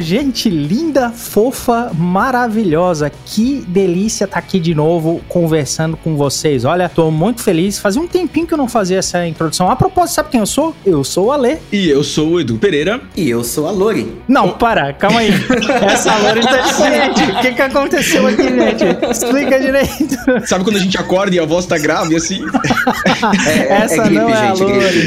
Gente linda, fofa, maravilhosa. Que delícia estar tá aqui de novo conversando com vocês. Olha, tô muito feliz. Fazia um tempinho que eu não fazia essa introdução. A propósito, sabe quem eu sou? Eu sou o Ale. E eu sou o Edu Pereira. E eu sou a Lori. Não, para, calma aí. essa Lori tá diferente. O que que aconteceu aqui, gente? Explica direito. Sabe quando a gente acorda e a voz tá grave assim? É, é, essa é gripe, não é gente, a Lori,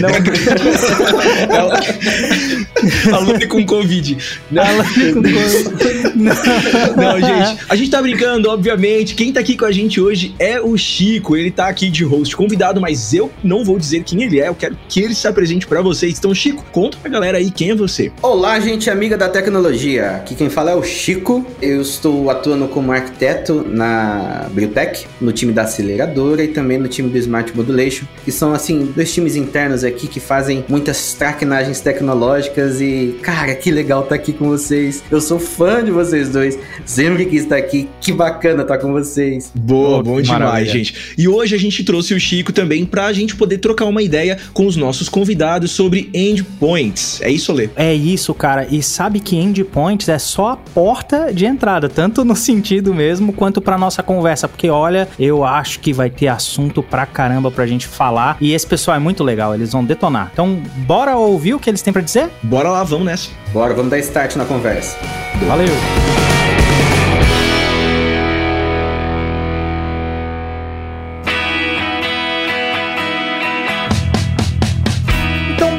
não. a Lori com Covid. Não, não, gente, a gente tá brincando, obviamente. Quem tá aqui com a gente hoje é o Chico. Ele tá aqui de host convidado, mas eu não vou dizer quem ele é. Eu quero que ele se apresente para vocês. Então, Chico, conta pra galera aí quem é você. Olá, gente amiga da tecnologia. Aqui quem fala é o Chico. Eu estou atuando como arquiteto na Biotech, no time da aceleradora e também no time do Smart Modulation, que são assim dois times internos aqui que fazem muitas traquinagens tecnológicas e cara, que legal estar tá aqui com vocês. Eu sou fã de vocês dois. Sempre quis estar aqui. Que bacana estar com vocês. Boa, oh, bom demais, maravilha. gente. E hoje a gente trouxe o Chico também pra gente poder trocar uma ideia com os nossos convidados sobre endpoints. É isso, Lê? É isso, cara. E sabe que endpoints é só a porta de entrada, tanto no sentido mesmo quanto pra nossa conversa, porque olha, eu acho que vai ter assunto pra caramba pra gente falar. E esse pessoal é muito legal, eles vão detonar. Então, bora ouvir o que eles têm pra dizer? Bora lá, vamos nessa. Bora, vamos dar start na conversa. Valeu!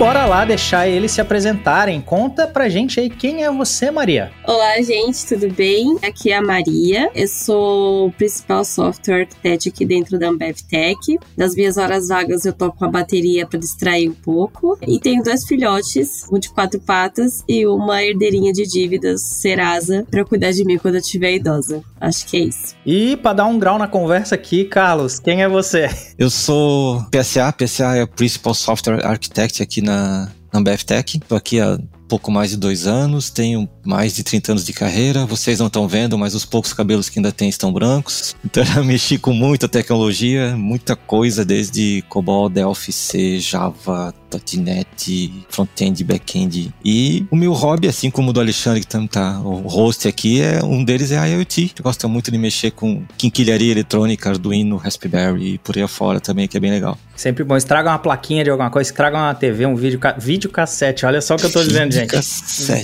Bora lá deixar eles se apresentarem. Conta pra gente aí quem é você, Maria. Olá, gente, tudo bem? Aqui é a Maria. Eu sou o principal software arquiteto aqui dentro da Ambev Tech. Das minhas horas vagas eu toco a bateria para distrair um pouco. E tenho dois filhotes, um de quatro patas e uma herdeirinha de dívidas, Serasa, para cuidar de mim quando eu estiver idosa. Acho que é isso. E para dar um grau na conversa aqui, Carlos, quem é você? Eu sou PSA, PSA é o Principal Software Architect aqui na na, na BFTech. Estou aqui há pouco mais de dois anos, tenho mais de 30 anos de carreira. Vocês não estão vendo, mas os poucos cabelos que ainda tem estão brancos. Então eu mexi com muita tecnologia, muita coisa, desde COBOL, Delphi, C, Java, .NET, front-end, back-end. E o meu hobby, assim como o do Alexandre, que tá, tá o host aqui, é um deles é a IoT. Eu gosto muito de mexer com quinquilharia eletrônica, Arduino, Raspberry e por aí afora também, que é bem legal. Sempre bom. Estraga uma plaquinha de alguma coisa, estraga uma TV, um vídeo, vídeo cassete. Olha só o que eu tô dizendo, gente.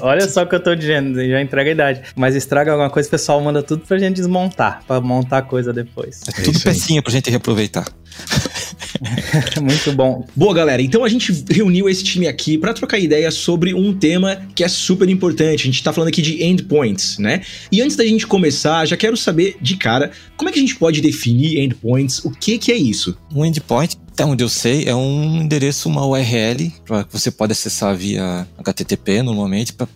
Olha só o que eu tô dizendo, já entrega a idade. Mas estraga alguma coisa, o pessoal manda tudo pra gente desmontar, pra montar coisa depois. É tudo pecinha pra gente reaproveitar. Muito bom. Boa, galera. Então a gente reuniu esse time aqui para trocar ideias sobre um tema que é super importante. A gente tá falando aqui de endpoints, né? E antes da gente começar, já quero saber de cara como é que a gente pode definir endpoints, o que que é isso? Um endpoint até onde eu sei, é um endereço, uma URL, que você pode acessar via HTTP normalmente, para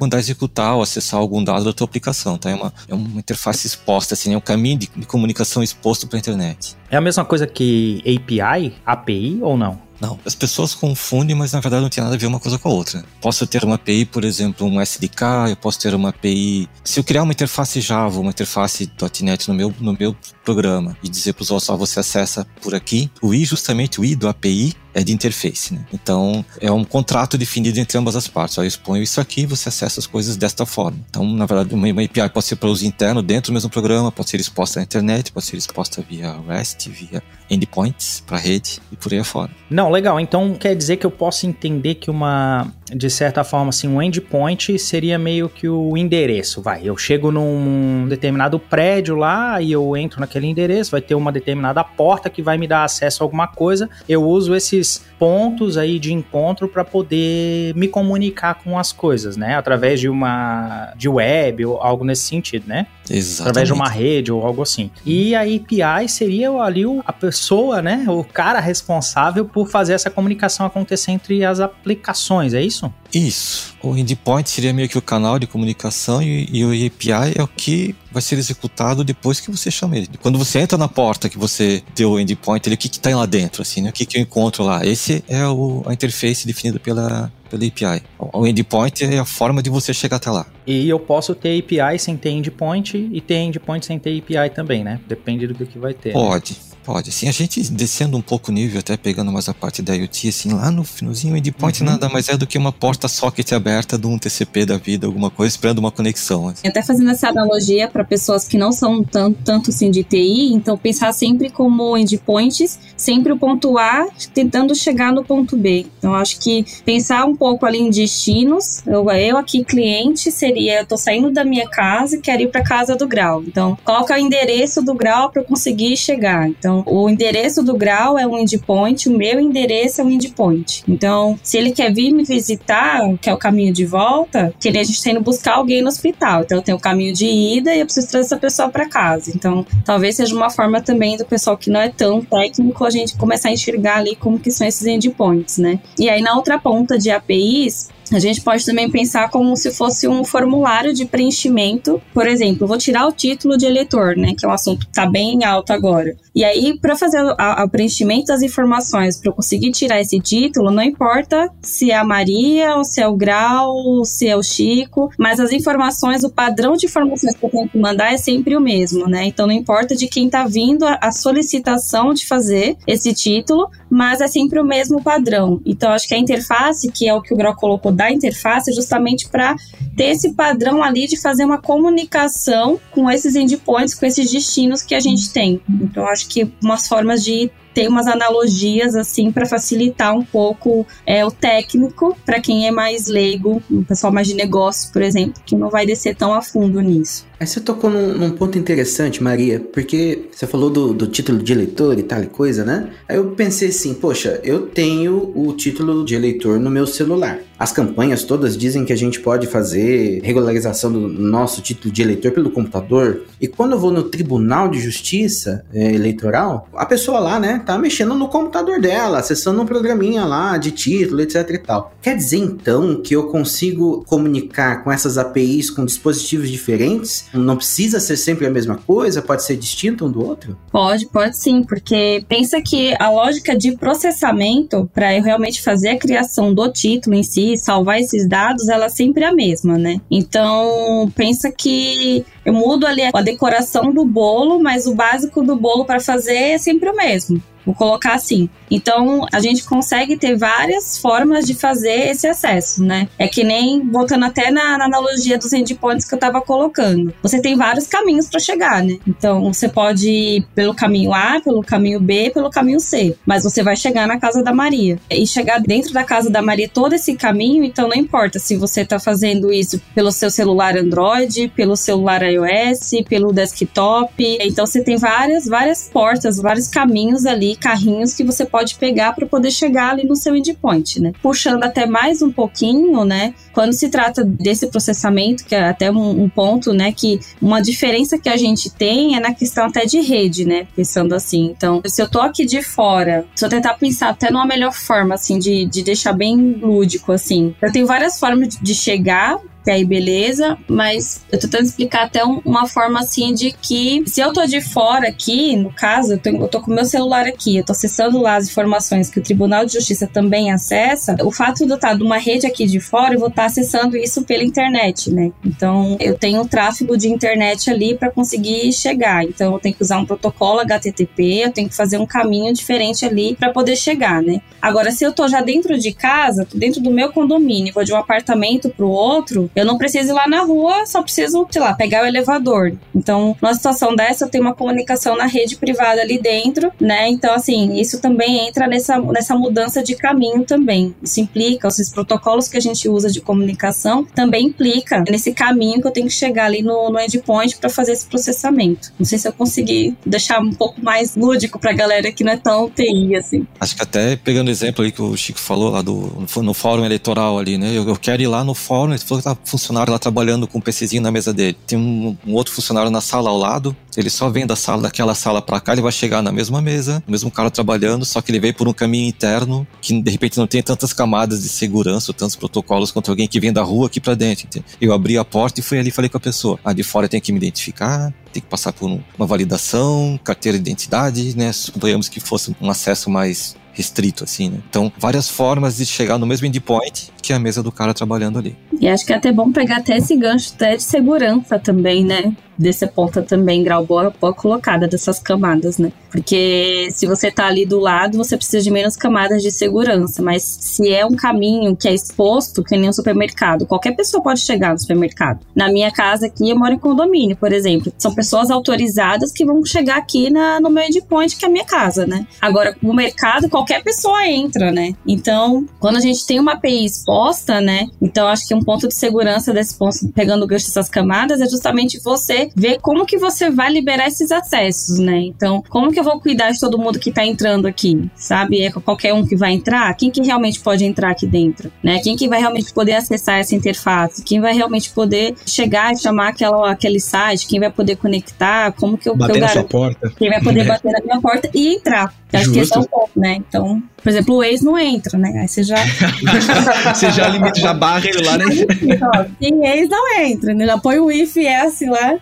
mandar executar ou acessar algum dado da tua aplicação. Tá? É, uma, é uma interface exposta, assim, é um caminho de, de comunicação exposto para a internet. É a mesma coisa que API, API ou não? Não, as pessoas confundem, mas na verdade não tem nada a ver uma coisa com a outra. Posso ter uma API, por exemplo, um SDK, eu posso ter uma API. Se eu criar uma interface Java, uma interface .NET no meu, no meu programa e dizer para os outros, ó, você acessa por aqui, o I, justamente o I do API, é de interface, né? Então, é um contrato definido entre ambas as partes. Eu exponho isso aqui, você acessa as coisas desta forma. Então, na verdade, uma, uma API pode ser para uso interno dentro do mesmo programa, pode ser exposta na internet, pode ser exposta via REST, via endpoints para rede e por aí afora. Não, legal. Então, quer dizer que eu posso entender que uma, de certa forma, assim, um endpoint seria meio que o endereço, vai. Eu chego num determinado prédio lá e eu entro naquele endereço, vai ter uma determinada porta que vai me dar acesso a alguma coisa. Eu uso esse esses pontos aí de encontro para poder me comunicar com as coisas, né? Através de uma de web ou algo nesse sentido, né? Exatamente. Através de uma rede ou algo assim. E a API seria ali a pessoa, né? O cara responsável por fazer essa comunicação acontecer entre as aplicações, é isso? Isso. O endpoint seria meio que o canal de comunicação e, e, o API é o que vai ser executado depois que você chama ele. Quando você entra na porta que você deu o endpoint, ele, o que está lá dentro, assim, né? O que, que eu encontro lá? Esse é o, a interface definida pela, pela API. O endpoint é a forma de você chegar até lá. E eu posso ter API sem ter endpoint e ter endpoint sem ter API também, né? Depende do que vai ter. Pode. Né? Pode, assim, a gente descendo um pouco o nível, até pegando mais a parte da IoT, assim, lá no finalzinho, o endpoint uhum. nada mais é do que uma porta socket aberta de um TCP da vida, alguma coisa, esperando uma conexão. Assim. Até fazendo essa analogia para pessoas que não são tanto, tanto assim de TI, então pensar sempre como endpoints, sempre o ponto A tentando chegar no ponto B. Então acho que pensar um pouco ali em destinos, eu, eu aqui cliente seria, eu tô saindo da minha casa e quero ir para casa do grau. Então, qual que é o endereço do grau para eu conseguir chegar? Então, o endereço do grau é um endpoint, o meu endereço é um endpoint. Então, se ele quer vir me visitar, que é o caminho de volta, que a gente está indo buscar alguém no hospital. Então, eu tenho o caminho de ida e eu preciso trazer essa pessoa para casa. Então, talvez seja uma forma também do pessoal que não é tão técnico a gente começar a enxergar ali como que são esses endpoints, né? E aí, na outra ponta de APIs, a gente pode também pensar como se fosse um formulário de preenchimento. Por exemplo, vou tirar o título de eleitor, né, que é um assunto que está bem alto agora. E aí, para fazer o preenchimento das informações, para eu conseguir tirar esse título, não importa se é a Maria, ou se é o Grau, ou se é o Chico, mas as informações, o padrão de informações que eu tenho que mandar é sempre o mesmo, né? Então, não importa de quem está vindo a solicitação de fazer esse título, mas é sempre o mesmo padrão. Então, acho que a interface, que é o que o Grau colocou da interface justamente para ter esse padrão ali de fazer uma comunicação com esses endpoints, com esses destinos que a gente tem. Então, acho que umas formas de ter umas analogias assim para facilitar um pouco é, o técnico para quem é mais leigo, o pessoal mais de negócio, por exemplo, que não vai descer tão a fundo nisso. Aí você tocou num, num, ponto interessante, Maria, porque você falou do, do, título de eleitor e tal coisa, né? Aí eu pensei assim, poxa, eu tenho o título de eleitor no meu celular. As campanhas todas dizem que a gente pode fazer regularização do nosso título de eleitor pelo computador. E quando eu vou no Tribunal de Justiça é, Eleitoral, a pessoa lá, né, tá mexendo no computador dela, acessando um programinha lá de título, etc e tal. Quer dizer então que eu consigo comunicar com essas APIs com dispositivos diferentes? Não precisa ser sempre a mesma coisa? Pode ser distinto um do outro? Pode, pode sim, porque pensa que a lógica de processamento para eu realmente fazer a criação do título em si, salvar esses dados, ela é sempre a mesma, né? Então, pensa que eu mudo ali a decoração do bolo, mas o básico do bolo para fazer é sempre o mesmo. Vou colocar assim. Então, a gente consegue ter várias formas de fazer esse acesso, né? É que nem, voltando até na, na analogia dos endpoints que eu estava colocando. Você tem vários caminhos para chegar, né? Então, você pode ir pelo caminho A, pelo caminho B, pelo caminho C. Mas você vai chegar na casa da Maria. E chegar dentro da casa da Maria todo esse caminho, então não importa se você está fazendo isso pelo seu celular Android, pelo celular iOS, pelo desktop. Então, você tem várias, várias portas, vários caminhos ali carrinhos que você pode pegar para poder chegar ali no seu endpoint, né? Puxando até mais um pouquinho, né? Quando se trata desse processamento, que é até um, um ponto, né? Que uma diferença que a gente tem é na questão até de rede, né? Pensando assim. Então, se eu tô aqui de fora, se eu tentar pensar até numa melhor forma, assim, de, de deixar bem lúdico, assim. Eu tenho várias formas de chegar até aí beleza, mas eu tô tentando explicar até um, uma forma assim de que se eu tô de fora aqui, no caso, eu tô, eu tô com meu celular aqui, eu tô acessando lá as informações que o Tribunal de Justiça também acessa, o fato de eu estar numa rede aqui de fora, eu vou estar acessando isso pela internet, né? Então, eu tenho tráfego de internet ali para conseguir chegar. Então, eu tenho que usar um protocolo HTTP, eu tenho que fazer um caminho diferente ali para poder chegar, né? Agora, se eu tô já dentro de casa, dentro do meu condomínio, vou de um apartamento pro outro, eu não preciso ir lá na rua, só preciso, sei lá, pegar o elevador. Então, numa situação dessa, eu tenho uma comunicação na rede privada ali dentro, né? Então, assim, isso também entra nessa, nessa mudança de caminho também. Isso implica, esses protocolos que a gente usa de comunicação também implica nesse caminho que eu tenho que chegar ali no, no endpoint para fazer esse processamento. Não sei se eu consegui deixar um pouco mais lúdico pra galera que não é tão TI, assim. Acho que até pegando o exemplo aí que o Chico falou lá do, no fórum eleitoral ali, né? Eu, eu quero ir lá no fórum, ele falou que tá funcionário lá trabalhando com um PCzinho na mesa dele. Tem um, um, outro funcionário na sala ao lado. Ele só vem da sala daquela sala para cá, ele vai chegar na mesma mesa, o mesmo cara trabalhando, só que ele veio por um caminho interno que de repente não tem tantas camadas de segurança, ou tantos protocolos quanto alguém que vem da rua aqui para dentro. Eu abri a porta e fui ali e falei com a pessoa. Ah, de fora tem que me identificar, tem que passar por um, uma validação, carteira de identidade, né? Suponhamos que fosse um acesso mais restrito, assim, né? Então, várias formas de chegar no mesmo endpoint que a mesa do cara trabalhando ali. E acho que é até bom pegar até esse gancho até de segurança também, né? Desse ponto também, grau boa, boa colocada dessas camadas, né? Porque se você tá ali do lado, você precisa de menos camadas de segurança. Mas se é um caminho que é exposto, que nem um supermercado, qualquer pessoa pode chegar no supermercado. Na minha casa aqui, eu moro em condomínio, por exemplo. São pessoas autorizadas que vão chegar aqui na, no meu endpoint, que é a minha casa, né? Agora, no mercado, qualquer pessoa entra, né? Então, quando a gente tem uma API exposta, né? Então, acho que um ponto de segurança desse ponto, pegando o gancho dessas camadas, é justamente você ver como que você vai liberar esses acessos, né? Então, como que eu vou cuidar de todo mundo que tá entrando aqui, sabe? É qualquer um que vai entrar? Quem que realmente pode entrar aqui dentro, né? Quem que vai realmente poder acessar essa interface? Quem vai realmente poder chegar e chamar aquela, aquele site? Quem vai poder conectar? Como que eu, bater eu na sua porta. Quem vai poder bater na minha porta e entrar. Acho que esse é o ponto, né? Então, por exemplo, o ex não entra, né? Aí você já. você já limita, já barra ele lá, né? Sim, ex não entra, né? Já põe o if S lá.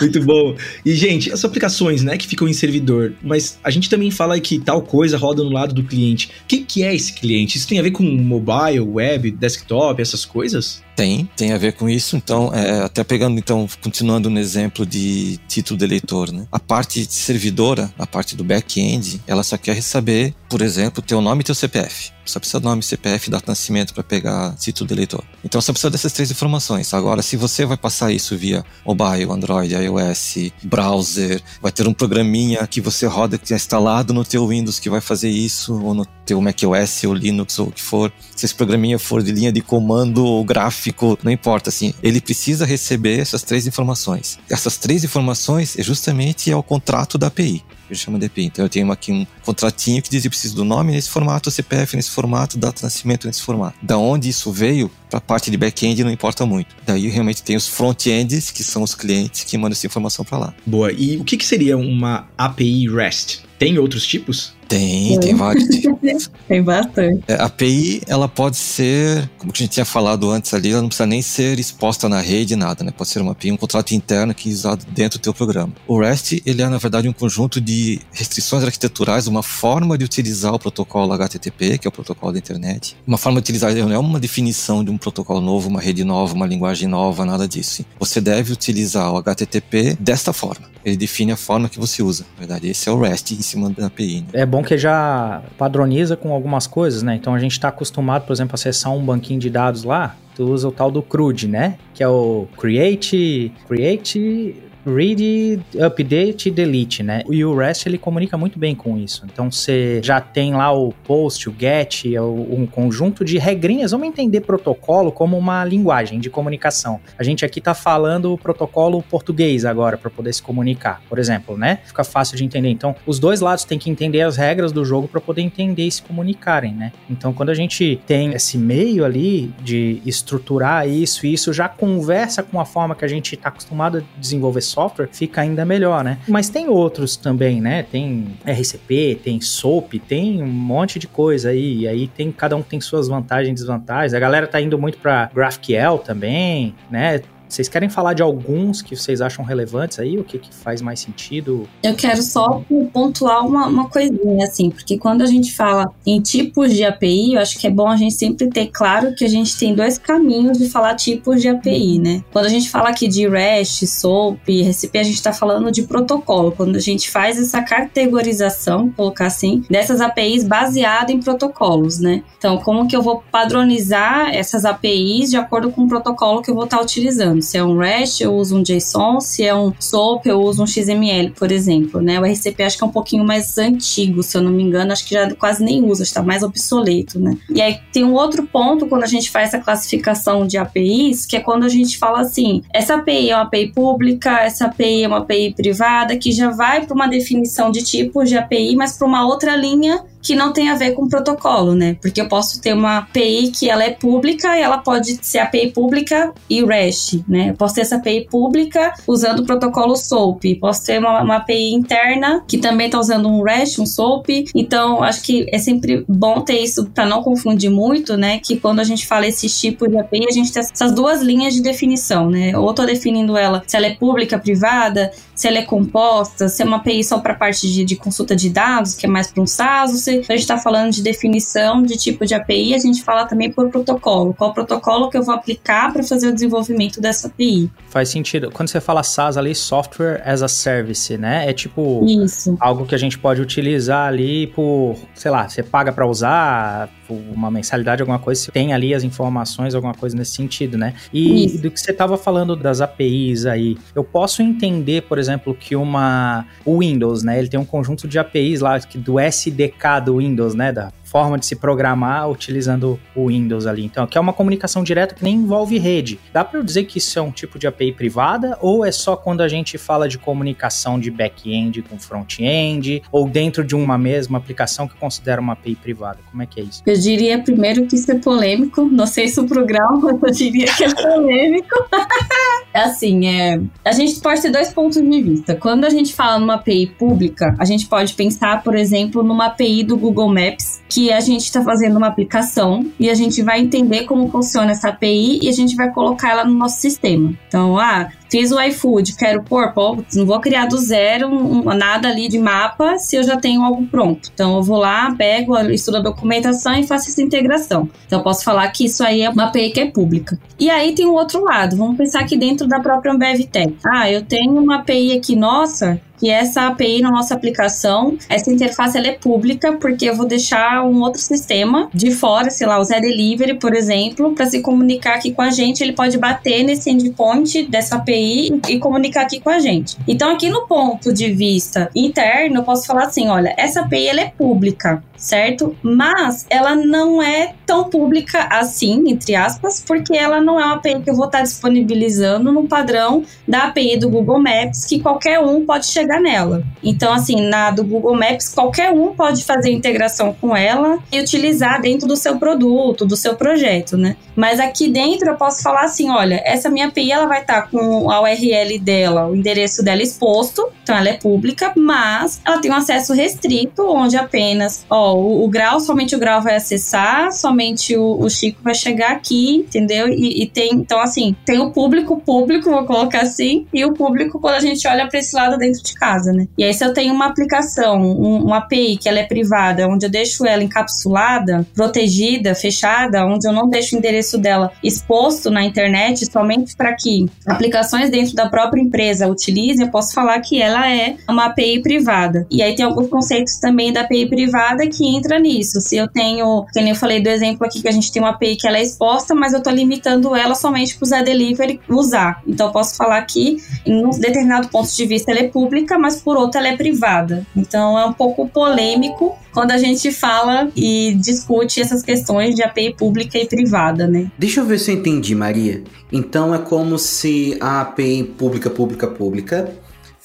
Muito bom. E, gente, as aplicações, né, que ficam em servidor, mas a gente também fala que tal coisa roda no lado do cliente. O que, que é esse cliente? Isso tem a ver com mobile, web, desktop, essas coisas? Tem, tem a ver com isso. Então, é, até pegando, então, continuando no exemplo de título de eleitor, né? A parte servidora, a parte do back-end, ela só quer saber, por exemplo, teu nome e teu CPF. Só precisa do nome, CPF, data de nascimento para pegar título de eleitor. Então, só precisa dessas três informações. Agora, se você vai passar isso via mobile, Android, iOS, browser, vai ter um programinha que você roda que é instalado no teu Windows que vai fazer isso, ou no teu macOS ou Linux ou o que for. Se esse programinha for de linha de comando ou gráfico, não importa, assim, ele precisa receber essas três informações. Essas três informações é justamente é o contrato da API. Eu chamo de API. Então eu tenho aqui um contratinho que diz que preciso do nome nesse formato, CPF nesse formato, data de nascimento nesse formato. Da onde isso veio, para a parte de back-end não importa muito. Daí realmente tem os front-ends, que são os clientes que mandam essa informação para lá. Boa. E o que, que seria uma API REST? Tem outros tipos? Tem, tem vários tem bastante. É, a API, ela pode ser, como a gente tinha falado antes ali, ela não precisa nem ser exposta na rede, nada, né? Pode ser uma API, um contrato interno que é usado dentro do teu programa. O REST, ele é, na verdade, um conjunto de restrições arquiteturais, uma forma de utilizar o protocolo HTTP, que é o protocolo da internet. Uma forma de utilizar, não é uma definição de um protocolo novo, uma rede nova, uma linguagem nova, nada disso. Você deve utilizar o HTTP desta forma. Ele define a forma que você usa. Na verdade, esse é o REST em cima da API. Né? É bom que já padroniza com algumas coisas, né? Então a gente está acostumado, por exemplo, a acessar um banquinho de dados lá, tu usa o tal do CRUD, né? Que é o Create, Create read, update e delete, né? E o REST ele comunica muito bem com isso. Então você já tem lá o post, o get, um conjunto de regrinhas. Vamos entender protocolo como uma linguagem de comunicação. A gente aqui tá falando o protocolo português agora para poder se comunicar, por exemplo, né? Fica fácil de entender. Então, os dois lados têm que entender as regras do jogo para poder entender e se comunicarem, né? Então, quando a gente tem esse meio ali de estruturar isso, isso já conversa com a forma que a gente está acostumado a desenvolver software, fica ainda melhor, né? Mas tem outros também, né? Tem RCP, tem SOAP, tem um monte de coisa aí. E aí tem cada um tem suas vantagens e desvantagens. A galera tá indo muito para GraphQL também, né? Vocês querem falar de alguns que vocês acham relevantes aí? O que, que faz mais sentido? Eu quero só pontuar uma, uma coisinha, assim, porque quando a gente fala em tipos de API, eu acho que é bom a gente sempre ter claro que a gente tem dois caminhos de falar tipos de API, né? Quando a gente fala aqui de REST, SOAP, RCP, a gente está falando de protocolo. Quando a gente faz essa categorização, colocar assim, dessas APIs baseado em protocolos, né? Então, como que eu vou padronizar essas APIs de acordo com o protocolo que eu vou estar tá utilizando? Se é um REST, eu uso um JSON. Se é um SOAP, eu uso um XML, por exemplo. Né? O RCP acho que é um pouquinho mais antigo, se eu não me engano. Acho que já quase nem usa, está mais obsoleto. Né? E aí tem um outro ponto quando a gente faz essa classificação de APIs, que é quando a gente fala assim: essa API é uma API pública, essa API é uma API privada, que já vai para uma definição de tipos de API, mas para uma outra linha que não tem a ver com protocolo, né? Porque eu posso ter uma API que ela é pública e ela pode ser API pública e REST, né? Eu posso ter essa API pública usando o protocolo SOAP. Posso ter uma, uma API interna que também está usando um REST, um SOAP. Então, acho que é sempre bom ter isso para não confundir muito, né? Que quando a gente fala esses tipos de API, a gente tem essas duas linhas de definição, né? Ou tô definindo ela se ela é pública, privada, se ela é composta, se é uma API só para parte de, de consulta de dados, que é mais para um SaaS, se a gente está falando de definição de tipo de API, a gente fala também por protocolo. Qual protocolo que eu vou aplicar para fazer o desenvolvimento dessa API? Faz sentido. Quando você fala SaaS ali, Software as a Service, né? É tipo Isso. algo que a gente pode utilizar ali por, sei lá, você paga para usar uma mensalidade, alguma coisa, você tem ali as informações, alguma coisa nesse sentido, né? E Isso. do que você estava falando das APIs aí, eu posso entender, por exemplo, que uma o Windows, né? Ele tem um conjunto de APIs lá que do SDK do Windows, né? Da forma de se programar utilizando o Windows ali. Então, que é uma comunicação direta que nem envolve rede. Dá para eu dizer que isso é um tipo de API privada ou é só quando a gente fala de comunicação de back-end com front-end ou dentro de uma mesma aplicação que considera uma API privada? Como é que é isso? Eu diria primeiro que isso é polêmico. Não sei se o programa, mas eu diria que é polêmico. assim, é, a gente pode ter dois pontos de vista. Quando a gente fala numa API pública, a gente pode pensar, por exemplo, numa API do Google Maps, que a gente está fazendo uma aplicação e a gente vai entender como funciona essa API e a gente vai colocar ela no nosso sistema. Então, ah, fiz o iFood, quero pôr, pô, não vou criar do zero um, nada ali de mapa se eu já tenho algo pronto. Então eu vou lá, pego, estudo a documentação e faço essa integração. Então eu posso falar que isso aí é uma API que é pública. E aí tem o outro lado, vamos pensar aqui dentro da própria Ambev Tech. Ah, eu tenho uma API aqui nossa que essa API na nossa aplicação, essa interface ela é pública, porque eu vou deixar um outro sistema de fora, sei lá, o Zé Delivery, por exemplo, para se comunicar aqui com a gente, ele pode bater nesse endpoint dessa API e comunicar aqui com a gente. Então, aqui no ponto de vista interno, eu posso falar assim, olha, essa API ela é pública, certo? Mas ela não é tão pública assim, entre aspas, porque ela não é uma API que eu vou estar disponibilizando no padrão da API do Google Maps, que qualquer um pode chegar nela. Então, assim, na do Google Maps, qualquer um pode fazer integração com ela e utilizar dentro do seu produto, do seu projeto, né? Mas aqui dentro eu posso falar assim, olha, essa minha API ela vai estar com a URL dela, o endereço dela exposto, então ela é pública, mas ela tem um acesso restrito, onde apenas, ó, o, o grau, somente o grau vai acessar, somente o, o Chico vai chegar aqui, entendeu? E, e, tem, então assim, tem o público público, vou colocar assim, e o público quando a gente olha para esse lado dentro de casa, né? E aí se eu tenho uma aplicação, um, uma API que ela é privada, onde eu deixo ela encapsulada, protegida, fechada, onde eu não deixo o endereço dela exposto na internet somente para que aplicações dentro da própria empresa utilizem, eu posso falar que ela é uma API privada. E aí tem alguns conceitos também da API privada que entra nisso. Se eu tenho, que nem eu falei do exemplo aqui que a gente tem uma API que ela é exposta, mas eu tô limitando ela somente para o Zé Delivery usar. Então eu posso falar que em um determinado ponto de vista ela é pública, mas por outro ela é privada. Então é um pouco polêmico quando a gente fala e discute essas questões de API pública e privada, né? Deixa eu ver se eu entendi, Maria. Então é como se a API pública, pública, pública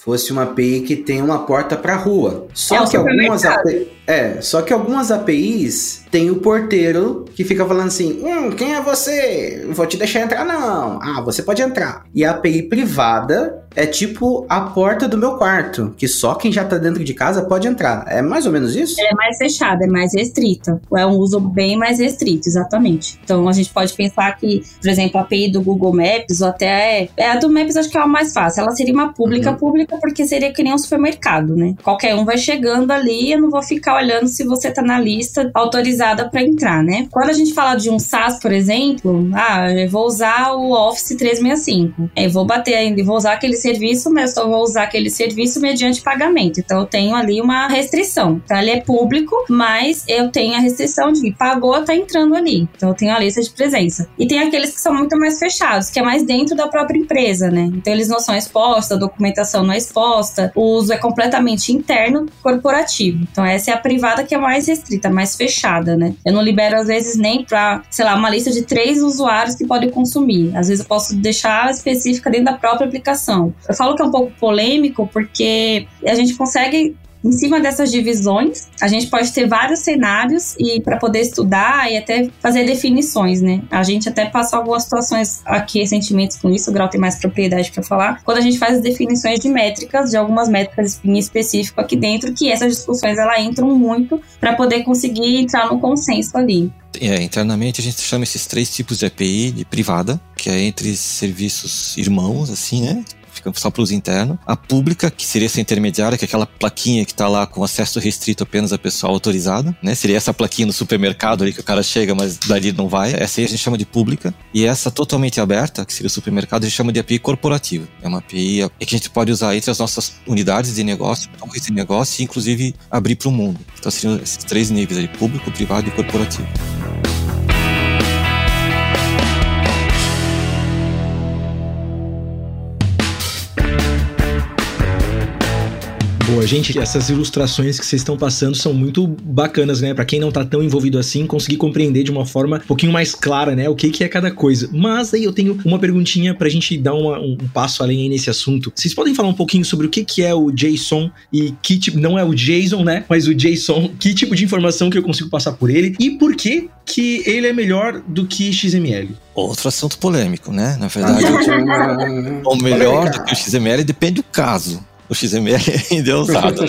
fosse uma API que tem uma porta para rua. Só É que algumas. API, é, só que algumas APIs tem o porteiro que fica falando assim: "Hum, quem é você? Vou te deixar entrar não. Ah, você pode entrar". E a API privada é tipo a porta do meu quarto, que só quem já tá dentro de casa pode entrar. É mais ou menos isso? É mais fechada, é mais restrita. É um uso bem mais restrito, exatamente. Então a gente pode pensar que, por exemplo, a API do Google Maps, ou até. É, a do Maps acho que é a mais fácil. Ela seria uma pública Uhum. pública porque seria que nem um supermercado, né? Qualquer um vai chegando ali, eu não vou ficar olhando se você tá na lista autorizada para entrar, né? Quando a gente fala de um SaaS, por exemplo, ah, eu vou usar o Office 365. Eu vou bater ainda, vou usar aquele serviço, mas eu vou usar aquele serviço mediante pagamento. Então eu tenho ali uma restrição. Então ele é público, mas eu tenho a restrição de pagou, tá entrando ali. Então eu tenho a lista de presença. E tem aqueles que são muito mais fechados, que é mais dentro da própria empresa, né? Então eles não são expostos, a documentação não é exposta, o uso é completamente interno, corporativo. Então essa é a privada que é mais restrita, mais fechada, né? Eu não libero às vezes nem pra, sei lá, uma lista de três usuários que podem consumir. Às vezes eu posso deixar específica dentro da própria aplicação. Eu falo que é um pouco polêmico porque a gente consegue em cima dessas divisões, a gente pode ter vários cenários e para poder estudar e até fazer definições, né? A gente até passou algumas situações aqui recentemente com isso, o Grau tem mais propriedade para falar, quando a gente faz as definições de métricas, de algumas métricas em específico aqui dentro, que essas discussões ela entram muito para poder conseguir entrar no consenso ali. É, internamente a gente chama esses três tipos de API de privada, que é entre serviços irmãos, assim, né? Fica só para uso interno. A pública, que seria essa intermediária, que é aquela plaquinha que está lá com acesso restrito apenas a pessoa autorizada, né? Seria essa plaquinha no supermercado ali que o cara chega, mas dali não vai. Essa aí a gente chama de pública. E essa totalmente aberta, que seria o supermercado, a gente chama de API corporativa. É uma API que a gente pode usar entre as nossas unidades de negócio, torres de negócio e inclusive abrir para o mundo. Então seriam esses três níveis aí, público, privado e corporativo. Boa, gente, essas ilustrações que vocês estão passando são muito bacanas, né? Para quem não tá tão envolvido assim, conseguir compreender de uma forma um pouquinho mais clara, né? O que, que é cada coisa. Mas aí eu tenho uma perguntinha pra gente dar uma, um passo além aí nesse assunto. Vocês podem falar um pouquinho sobre o que, que é o JSON e que tipo. Não é o JSON, né? Mas o JSON, que tipo de informação que eu consigo passar por ele e por que que ele é melhor do que XML? Outro assunto polêmico, né? Na verdade, o melhor do que o XML depende do caso o XML ainda é usado.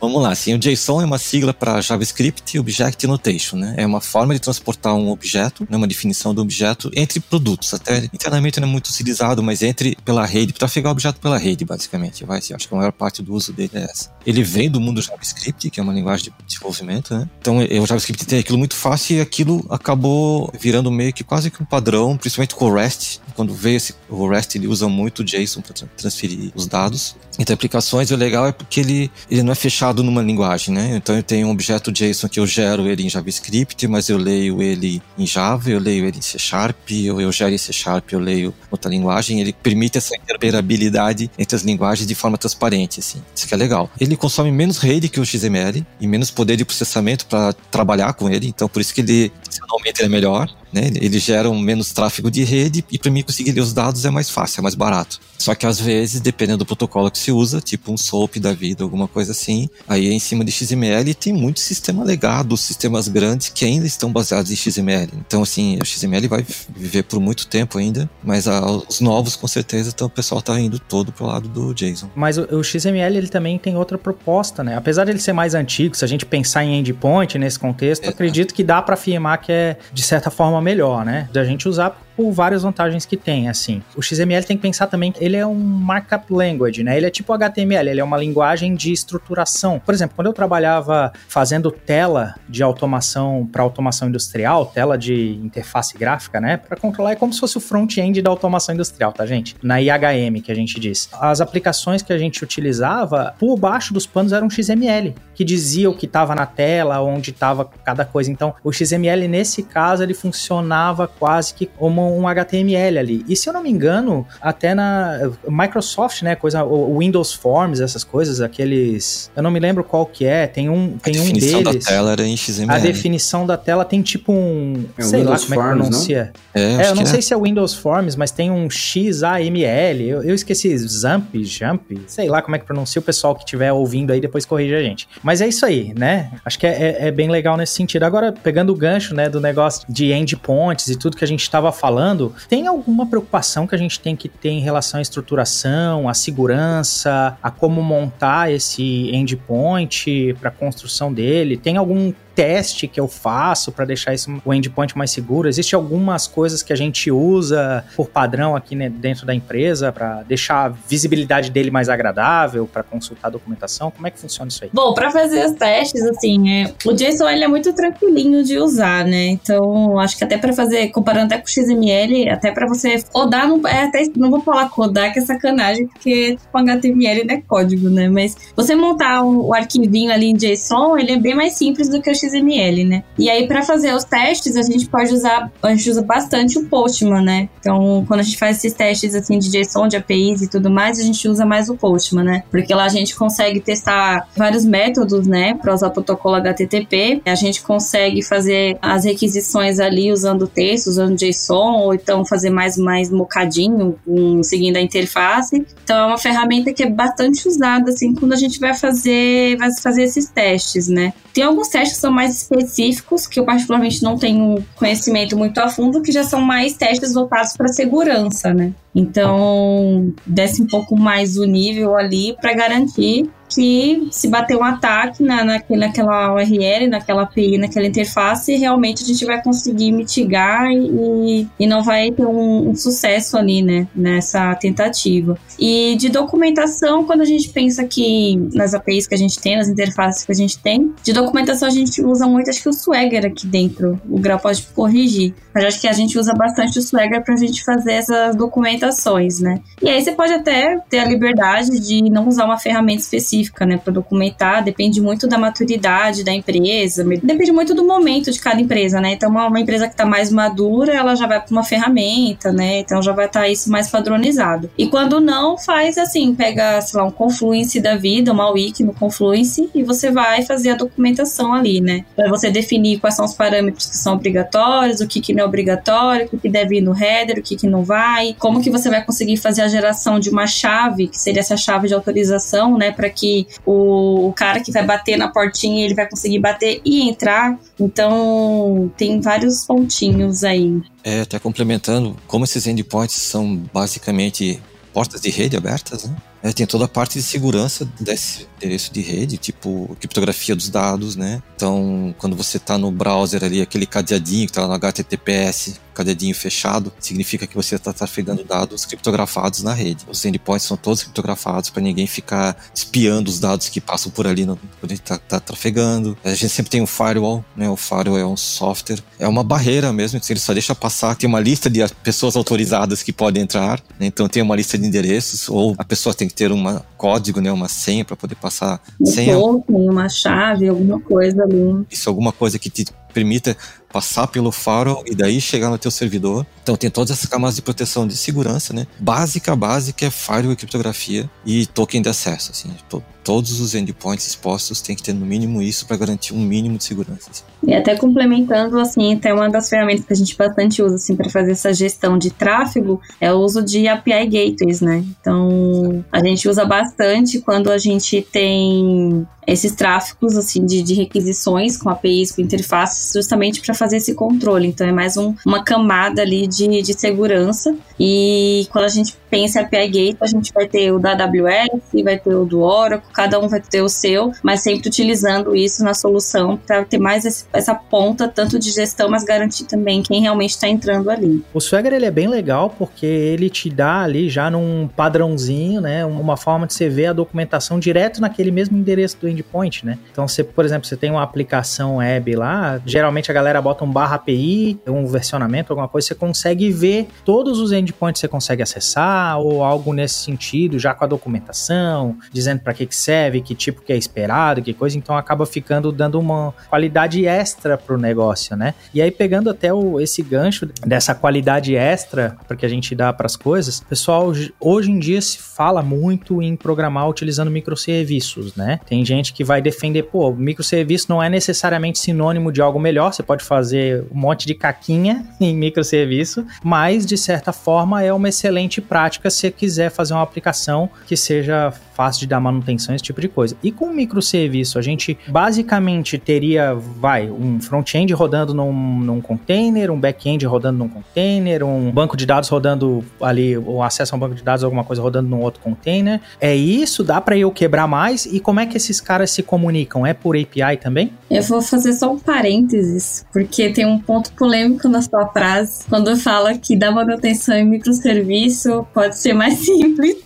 Vamos lá, assim, o JSON é uma sigla para JavaScript Object Notation, né? É uma forma de transportar um objeto, né, uma definição do objeto entre produtos. Até internamente não é muito utilizado, mas entre pela rede, para trafegar objeto pela rede, basicamente. Vai, assim, acho que a maior parte do uso dele é essa. Ele vem do mundo JavaScript, que é uma linguagem de desenvolvimento, né? Então, o JavaScript tem aquilo muito fácil e aquilo acabou virando meio que quase que um padrão, principalmente com o REST. Quando veio esse, o REST, ele usa muito o JSON para transferir os dados. Entre aplicações, o legal é porque ele, ele não é fechado numa linguagem, né? Então eu tenho um objeto JSON que eu gero ele em JavaScript, mas eu leio ele em Java, eu leio ele em C Sharp, ou eu gero em C Sharp, eu leio outra linguagem. Ele permite essa interoperabilidade entre as linguagens de forma transparente, assim. Isso que é legal. Ele consome menos rede que o XML e menos poder de processamento para trabalhar com ele, então por isso que ele, funcionalmente, ele é melhor. Né? Eles geram menos tráfego de rede e para mim conseguir ler os dados é mais fácil, é mais barato. Só que às vezes, dependendo do protocolo que se usa, tipo um SOAP da vida, alguma coisa assim, aí é em cima de XML tem muito sistema legado, sistemas grandes que ainda estão baseados em XML. Então, assim, o XML vai viver por muito tempo ainda, mas a, os novos, com certeza, então, o pessoal está indo todo pro lado do JSON. Mas o, o, XML, ele também tem outra proposta, né? Apesar de ele ser mais antigo, se a gente pensar em endpoint nesse contexto, é. acredito que dá para afirmar que é, de certa forma, melhor, né? Da gente usar por várias vantagens que tem, assim. O XML tem que pensar também que ele é um markup language, né? Ele é tipo HTML, ele é uma linguagem de estruturação. Por exemplo, quando eu trabalhava fazendo tela de automação para automação industrial, tela de interface gráfica, né? Para controlar é como se fosse o front-end da automação industrial, tá, gente? Na IHM que a gente diz. As aplicações que a gente utilizava, por baixo dos panos eram XML, que dizia o que estava na tela, onde estava cada coisa. Então, o XML nesse caso ele funcionava quase que como um HTML ali. E se eu não me engano, até na Microsoft, né, coisa, o Windows Forms, essas coisas, aqueles, eu não me lembro qual que é, tem um, tem um deles. A definição da tela era em XML. A definição da tela tem tipo um, é sei Windows lá como Forms, é que pronuncia. Não? É, é eu não sei é. se é Windows Forms, mas tem um XAML, eu, eu esqueci, Zamp, Jump, sei lá como é que pronuncia, o pessoal que estiver ouvindo aí depois corrige a gente. Mas é isso aí, né? Acho que é, é, é bem legal nesse sentido. Agora, pegando o gancho, né, do negócio de endpoints e tudo que a gente estava falando, falando, tem alguma preocupação que a gente tem que ter em relação à estruturação, à segurança, a como montar esse endpoint para a construção dele? Tem algum teste que eu faço para deixar esse, o endpoint mais seguro? Existem algumas coisas que a gente usa por padrão aqui né, dentro da empresa para deixar a visibilidade dele mais agradável, para consultar a documentação? Como é que funciona isso aí? Bom, para fazer os testes, assim, é, o JSON ele é muito tranquilinho de usar, né? Então, acho que até para fazer, comparando até com o XML, até para você codar, não, é, até, não vou falar codar, que é sacanagem, porque tipo, HTML não é código, né? Mas você montar o, o arquivinho ali em JSON, ele é bem mais simples do que o XML, né? E aí, para fazer os testes, a gente pode usar, a gente usa bastante o Postman, né? Então, quando a gente faz esses testes assim de JSON, de APIs e tudo mais, a gente usa mais o Postman, né? Porque lá a gente consegue testar vários métodos, né, para usar o protocolo HTTP. A gente consegue fazer as requisições ali usando texto, usando JSON, ou então fazer mais mais mocadinho, um, seguindo a interface. Então, é uma ferramenta que é bastante usada assim quando a gente vai fazer vai fazer esses testes, né? Tem alguns testes que são mais específicos, que eu particularmente não tenho conhecimento muito a fundo, que já são mais testes voltados para segurança, né? Então, desce um pouco mais o nível ali para garantir que se bater um ataque na, naquele, naquela URL, naquela API, naquela interface, realmente a gente vai conseguir mitigar e, e não vai ter um, um sucesso ali, né, nessa tentativa. E de documentação, quando a gente pensa que nas APIs que a gente tem, nas interfaces que a gente tem, de documentação a gente usa muito, acho que o Swagger aqui dentro. O Grau pode corrigir. Mas acho que a gente usa bastante o Swagger pra gente fazer essas documentações, né? E aí você pode até ter a liberdade de não usar uma ferramenta específica, né, para documentar. Depende muito da maturidade da empresa, depende muito do momento de cada empresa, né? Então, uma, uma empresa que está mais madura, ela já vai para uma ferramenta, né? Então já vai estar tá isso mais padronizado. E quando não, faz assim, pega, sei lá, um Confluence da vida, uma wiki no Confluence e você vai fazer a documentação ali, né? Para você definir quais são os parâmetros que são obrigatórios, o que, que não é obrigatório, o que deve ir no header, o que, que não vai, como que você vai conseguir fazer a geração de uma chave, que seria essa chave de autorização, né? Para que o, o cara que vai bater na portinha, ele vai conseguir bater e entrar. Então, tem vários pontinhos aí. É, até complementando, como esses endpoints são basicamente portas de rede abertas, né? É, tem toda a parte de segurança desse endereço de rede, tipo criptografia dos dados, né? Então, quando você está no browser ali, aquele cadeadinho que está no HTTPS, cadeadinho fechado, significa que você está trafegando dados criptografados na rede. Os endpoints são todos criptografados para ninguém ficar espiando os dados que passam por ali no, quando a gente está tá trafegando. A gente sempre tem um firewall, né? O firewall é um software, é uma barreira mesmo, ele só deixa passar. Tem uma lista de pessoas autorizadas que podem entrar, né? então tem uma lista de endereços, ou a pessoa tem que ter um código, né? Uma senha para poder passar. Um senha. Token, uma chave, alguma coisa ali. Isso, alguma coisa que te permita passar pelo firewall e daí chegar no teu servidor. Então tem todas essas camadas de proteção de segurança, né? Básica, básica é firewall e criptografia e token de acesso, assim. To todos os endpoints expostos têm que ter no mínimo isso para garantir um mínimo de segurança. Assim. E até complementando, assim, até uma das ferramentas que a gente bastante usa, assim, para fazer essa gestão de tráfego é o uso de API gateways, né? Então, a gente usa bastante quando a gente tem esses tráficos assim de, de requisições com APIs, com interfaces, justamente para fazer esse controle. Então é mais um, uma camada ali de, de segurança. E quando a gente pensa em API Gate, a gente vai ter o da AWS, vai ter o do Oracle, cada um vai ter o seu, mas sempre utilizando isso na solução para ter mais esse, essa ponta tanto de gestão, mas garantir também quem realmente está entrando ali. O Swagger ele é bem legal porque ele te dá ali já num padrãozinho, né, uma forma de você ver a documentação direto naquele mesmo endereço do endpoint, né? Então, você, por exemplo, você tem uma aplicação web lá, geralmente a galera bota um barra API, um versionamento, alguma coisa, você consegue ver todos os endpoints que você consegue acessar ou algo nesse sentido, já com a documentação, dizendo para que que serve, que tipo que é esperado, que coisa, então acaba ficando dando uma qualidade extra pro negócio, né? E aí pegando até o, esse gancho dessa qualidade extra porque a gente dá para as coisas, pessoal, hoje em dia se fala muito em programar utilizando microserviços, né? Tem gente que vai defender, pô, microserviço não é necessariamente sinônimo de algo melhor, você pode fazer um monte de caquinha em microserviço, mas de certa forma é uma excelente prática se quiser fazer uma aplicação que seja fácil de dar manutenção, esse tipo de coisa. E com microserviço, a gente basicamente teria, vai, um front-end rodando num, num container, um back-end rodando num container, um banco de dados rodando ali, o acesso a um banco de dados, alguma coisa rodando num outro container. É isso? Dá para eu quebrar mais? E como é que esses caras se comunicam? É por API também? Eu vou fazer só um parênteses, porque tem um ponto polêmico na sua frase, quando fala que dar manutenção em microserviço pode ser mais simples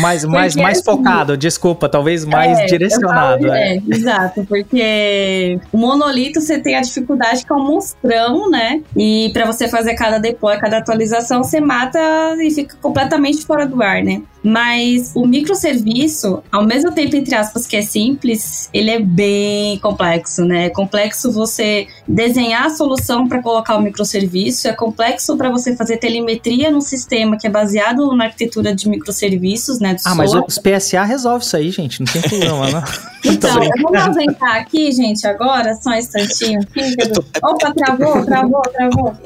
mais mais, mais assim, focado, desculpa, talvez mais é, direcionado. Falo, é. é. exato, porque o monolito você tem a dificuldade que é um monstrão, né? E para você fazer cada deploy, cada atualização, você mata e fica completamente fora do ar, né? Mas o microserviço, ao mesmo tempo, entre aspas, que é simples, ele é bem complexo, né? É complexo você desenhar a solução para colocar o microserviço, é complexo para você fazer telemetria num sistema que é baseado na arquitetura de microserviços, né? ah, mas os PSA resolve isso aí, gente, não tem problema, não. então, eu vou ausentar aqui, gente, agora, só um instantinho. Opa, travou, travou, travou.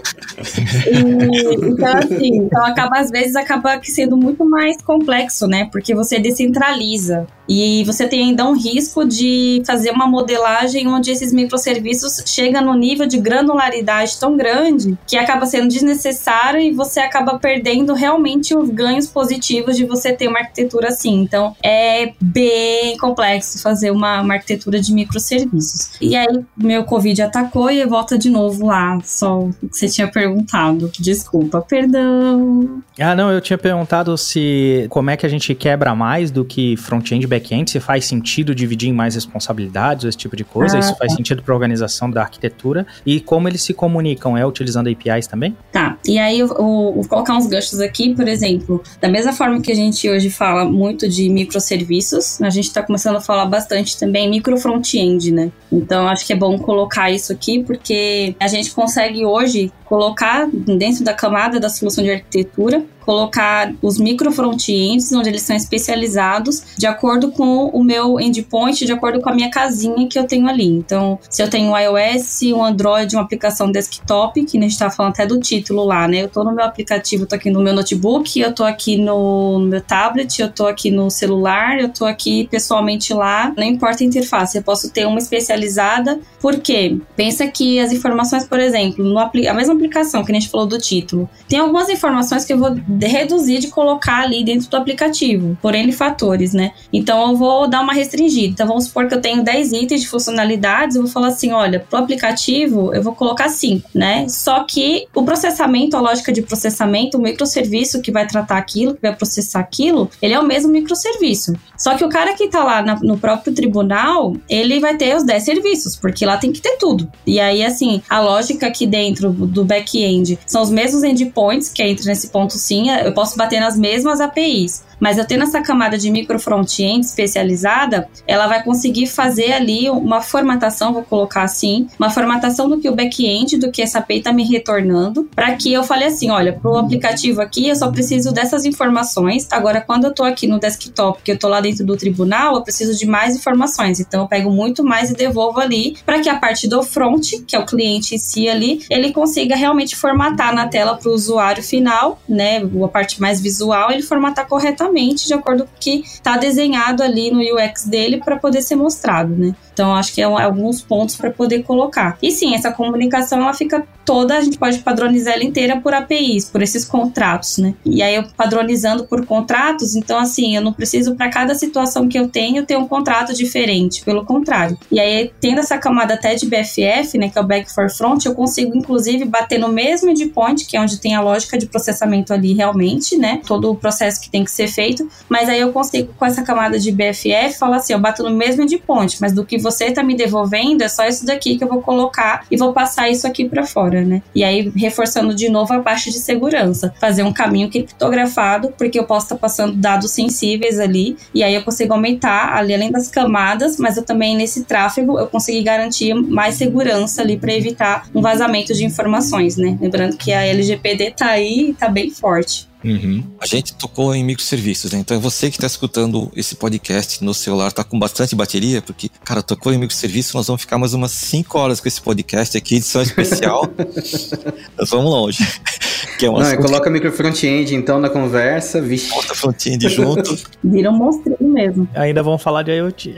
E, então, assim, então acaba, às vezes, acaba sendo muito mais complexo complexo, né? Porque você descentraliza. E você tem ainda um risco de fazer uma modelagem onde esses microserviços chegam no nível de granularidade tão grande que acaba sendo desnecessário e você acaba perdendo realmente os ganhos positivos de você ter uma arquitetura assim. Então, é bem complexo fazer uma, uma arquitetura de microserviços. E aí, meu Covid atacou e volta de novo lá, só o que você tinha perguntado. Desculpa, perdão. Ah, não, eu tinha perguntado se como é que a gente quebra mais do que front-end back-end, se faz sentido dividir em mais responsabilidades, esse tipo de coisa, ah, isso tá. faz sentido para a organização da arquitetura e como eles se comunicam, é utilizando APIs também? Tá, e aí vou colocar uns ganchos aqui, por exemplo, da mesma forma que a gente hoje fala muito de microserviços, a gente está começando a falar bastante também micro front-end, né? Então acho que é bom colocar isso aqui porque a gente consegue hoje colocar dentro da camada da solução de arquitetura colocar os micro front-ends, onde eles são especializados de acordo com o meu endpoint, de acordo com a minha casinha que eu tenho ali. Então, se eu tenho um iOS, um Android, uma aplicação desktop, que a gente tá falando até do título lá, né? Eu tô no meu aplicativo, tô aqui no meu notebook, eu tô aqui no, no meu tablet, eu tô aqui no celular, eu tô aqui pessoalmente lá, não importa a interface, eu posso ter uma especializada, por quê? Pensa que as informações, por exemplo, no, a mesma aplicação que a gente falou do título, tem algumas informações que eu vou de reduzir de colocar ali dentro do aplicativo, por N fatores, né? Então eu vou dar uma restringida. Então vamos supor que eu tenho 10 itens de funcionalidades, eu vou falar assim, olha, pro aplicativo eu vou colocar 5, né? Só que o processamento, a lógica de processamento, o microserviço que vai tratar aquilo, que vai processar aquilo, ele é o mesmo microserviço. Só que o cara que tá lá na, no próprio tribunal, ele vai ter os 10 serviços, porque lá tem que ter tudo. E aí, assim, a lógica aqui dentro do back-end são os mesmos endpoints, que entra nesse ponto eu posso bater nas mesmas APIs. Mas eu tendo essa camada de micro front-end especializada, ela vai conseguir fazer ali uma formatação, vou colocar assim, uma formatação do que o back-end, do que essa API está me retornando, para que eu fale assim, olha, para o aplicativo aqui eu só preciso dessas informações. Agora, quando eu estou aqui no desktop, que eu estou lá dentro do tribunal, eu preciso de mais informações. Então, eu pego muito mais e devolvo ali, para que a parte do front, que é o cliente em si ali, ele consiga realmente formatar na tela para o usuário final, né, a parte mais visual, ele formatar corretamente exatamente de acordo com o que está desenhado ali no UX dele para poder ser mostrado, né? Então, acho que é alguns pontos para poder colocar. E sim, essa comunicação ela fica toda, a gente pode padronizar ela inteira por APIs, por esses contratos, né? E aí eu padronizando por contratos, então assim, eu não preciso para cada situação que eu tenho ter um contrato diferente, pelo contrário. E aí tendo essa camada até de BFF, né, que é o back for front, eu consigo inclusive bater no mesmo endpoint, que é onde tem a lógica de processamento ali realmente, né? Todo o processo que tem que ser feito, mas aí eu consigo com essa camada de BFF falar assim, eu bato no mesmo endpoint, mas do que você está me devolvendo é só isso daqui que eu vou colocar e vou passar isso aqui para fora, né? E aí, reforçando de novo a parte de segurança, fazer um caminho criptografado, porque eu posso estar tá passando dados sensíveis ali, e aí eu consigo aumentar ali além das camadas, mas eu também nesse tráfego eu consegui garantir mais segurança ali para evitar um vazamento de informações, né? Lembrando que a LGPD tá aí e tá bem forte. Uhum. A gente tocou em microserviços, né? Então você que está escutando esse podcast no celular tá com bastante bateria, porque, cara, tocou em microserviços, nós vamos ficar mais umas 5 horas com esse podcast aqui, edição especial. nós vamos longe. Que é um Não, assunto... coloca micro front-end então na conversa, vixe. Bota front-end junto. Vira um monstrinho mesmo. Ainda vamos falar de IoT.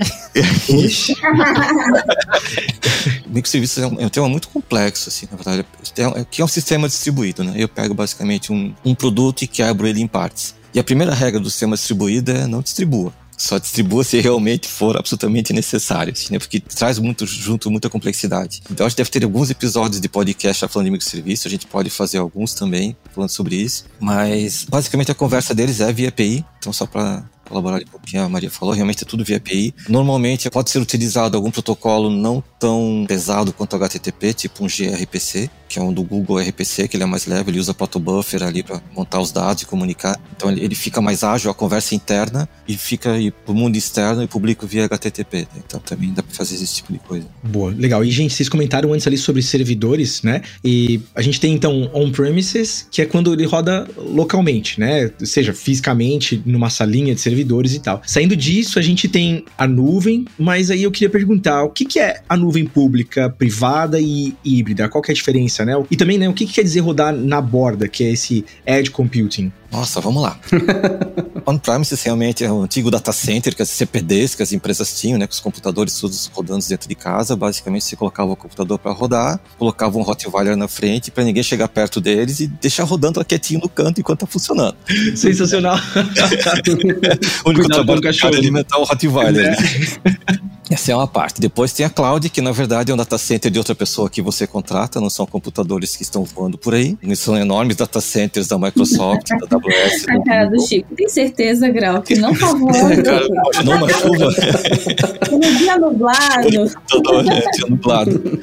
microserviços é um, é um tema muito complexo, assim, na verdade. É, que é um sistema distribuído, né? Eu pego basicamente um, um produto e quebro ele em partes. E a primeira regra do sistema distribuído é não distribua. Só distribua se realmente for absolutamente necessário, assim, né? Porque traz muito junto muita complexidade. Então, a gente deve ter alguns episódios de podcast falando de microserviço, a gente pode fazer alguns também falando sobre isso. Mas, basicamente, a conversa deles é via API. Então, só para colaborar um pouquinho, a Maria falou, realmente é tudo via API. Normalmente pode ser utilizado algum protocolo não tão pesado quanto o HTTP, tipo um gRPC, que é um do Google RPC, que ele é mais leve, ele usa protobuffer ali para montar os dados e comunicar. Então ele fica mais ágil a conversa interna e fica para o mundo externo e publica via HTTP. Então também dá para fazer esse tipo de coisa. Boa, legal. E gente, vocês comentaram antes ali sobre servidores, né? E a gente tem então on-premises, que é quando ele roda localmente, né? Seja fisicamente numa salinha de servidores e tal. Saindo disso, a gente tem a nuvem, mas aí eu queria perguntar, o que, que é a nuvem pública, privada e híbrida? Qual que é a diferença, né? E também, né, o que, que quer dizer rodar na borda, que é esse edge computing? Nossa, vamos lá. on-premises realmente é o antigo data center, que as CPDs que as empresas tinham, né, com os computadores todos rodando dentro de casa. Basicamente, você colocava o computador para rodar, colocava um Rottweiler na frente para ninguém chegar perto deles e deixar rodando lá quietinho no canto enquanto tá funcionando. Sensacional. o único trabalho que é alimentar o Rottweiler. Né? Essa é uma parte. Depois tem a cloud, que na verdade é um data center de outra pessoa que você contrata, não são computadores que estão voando por aí. São enormes data centers da Microsoft, da AWS. A cara do Chico, tem certeza, Grau, que não tá voando. cara, imaginou uma chuva. um dia nublado. Todo dia nublado.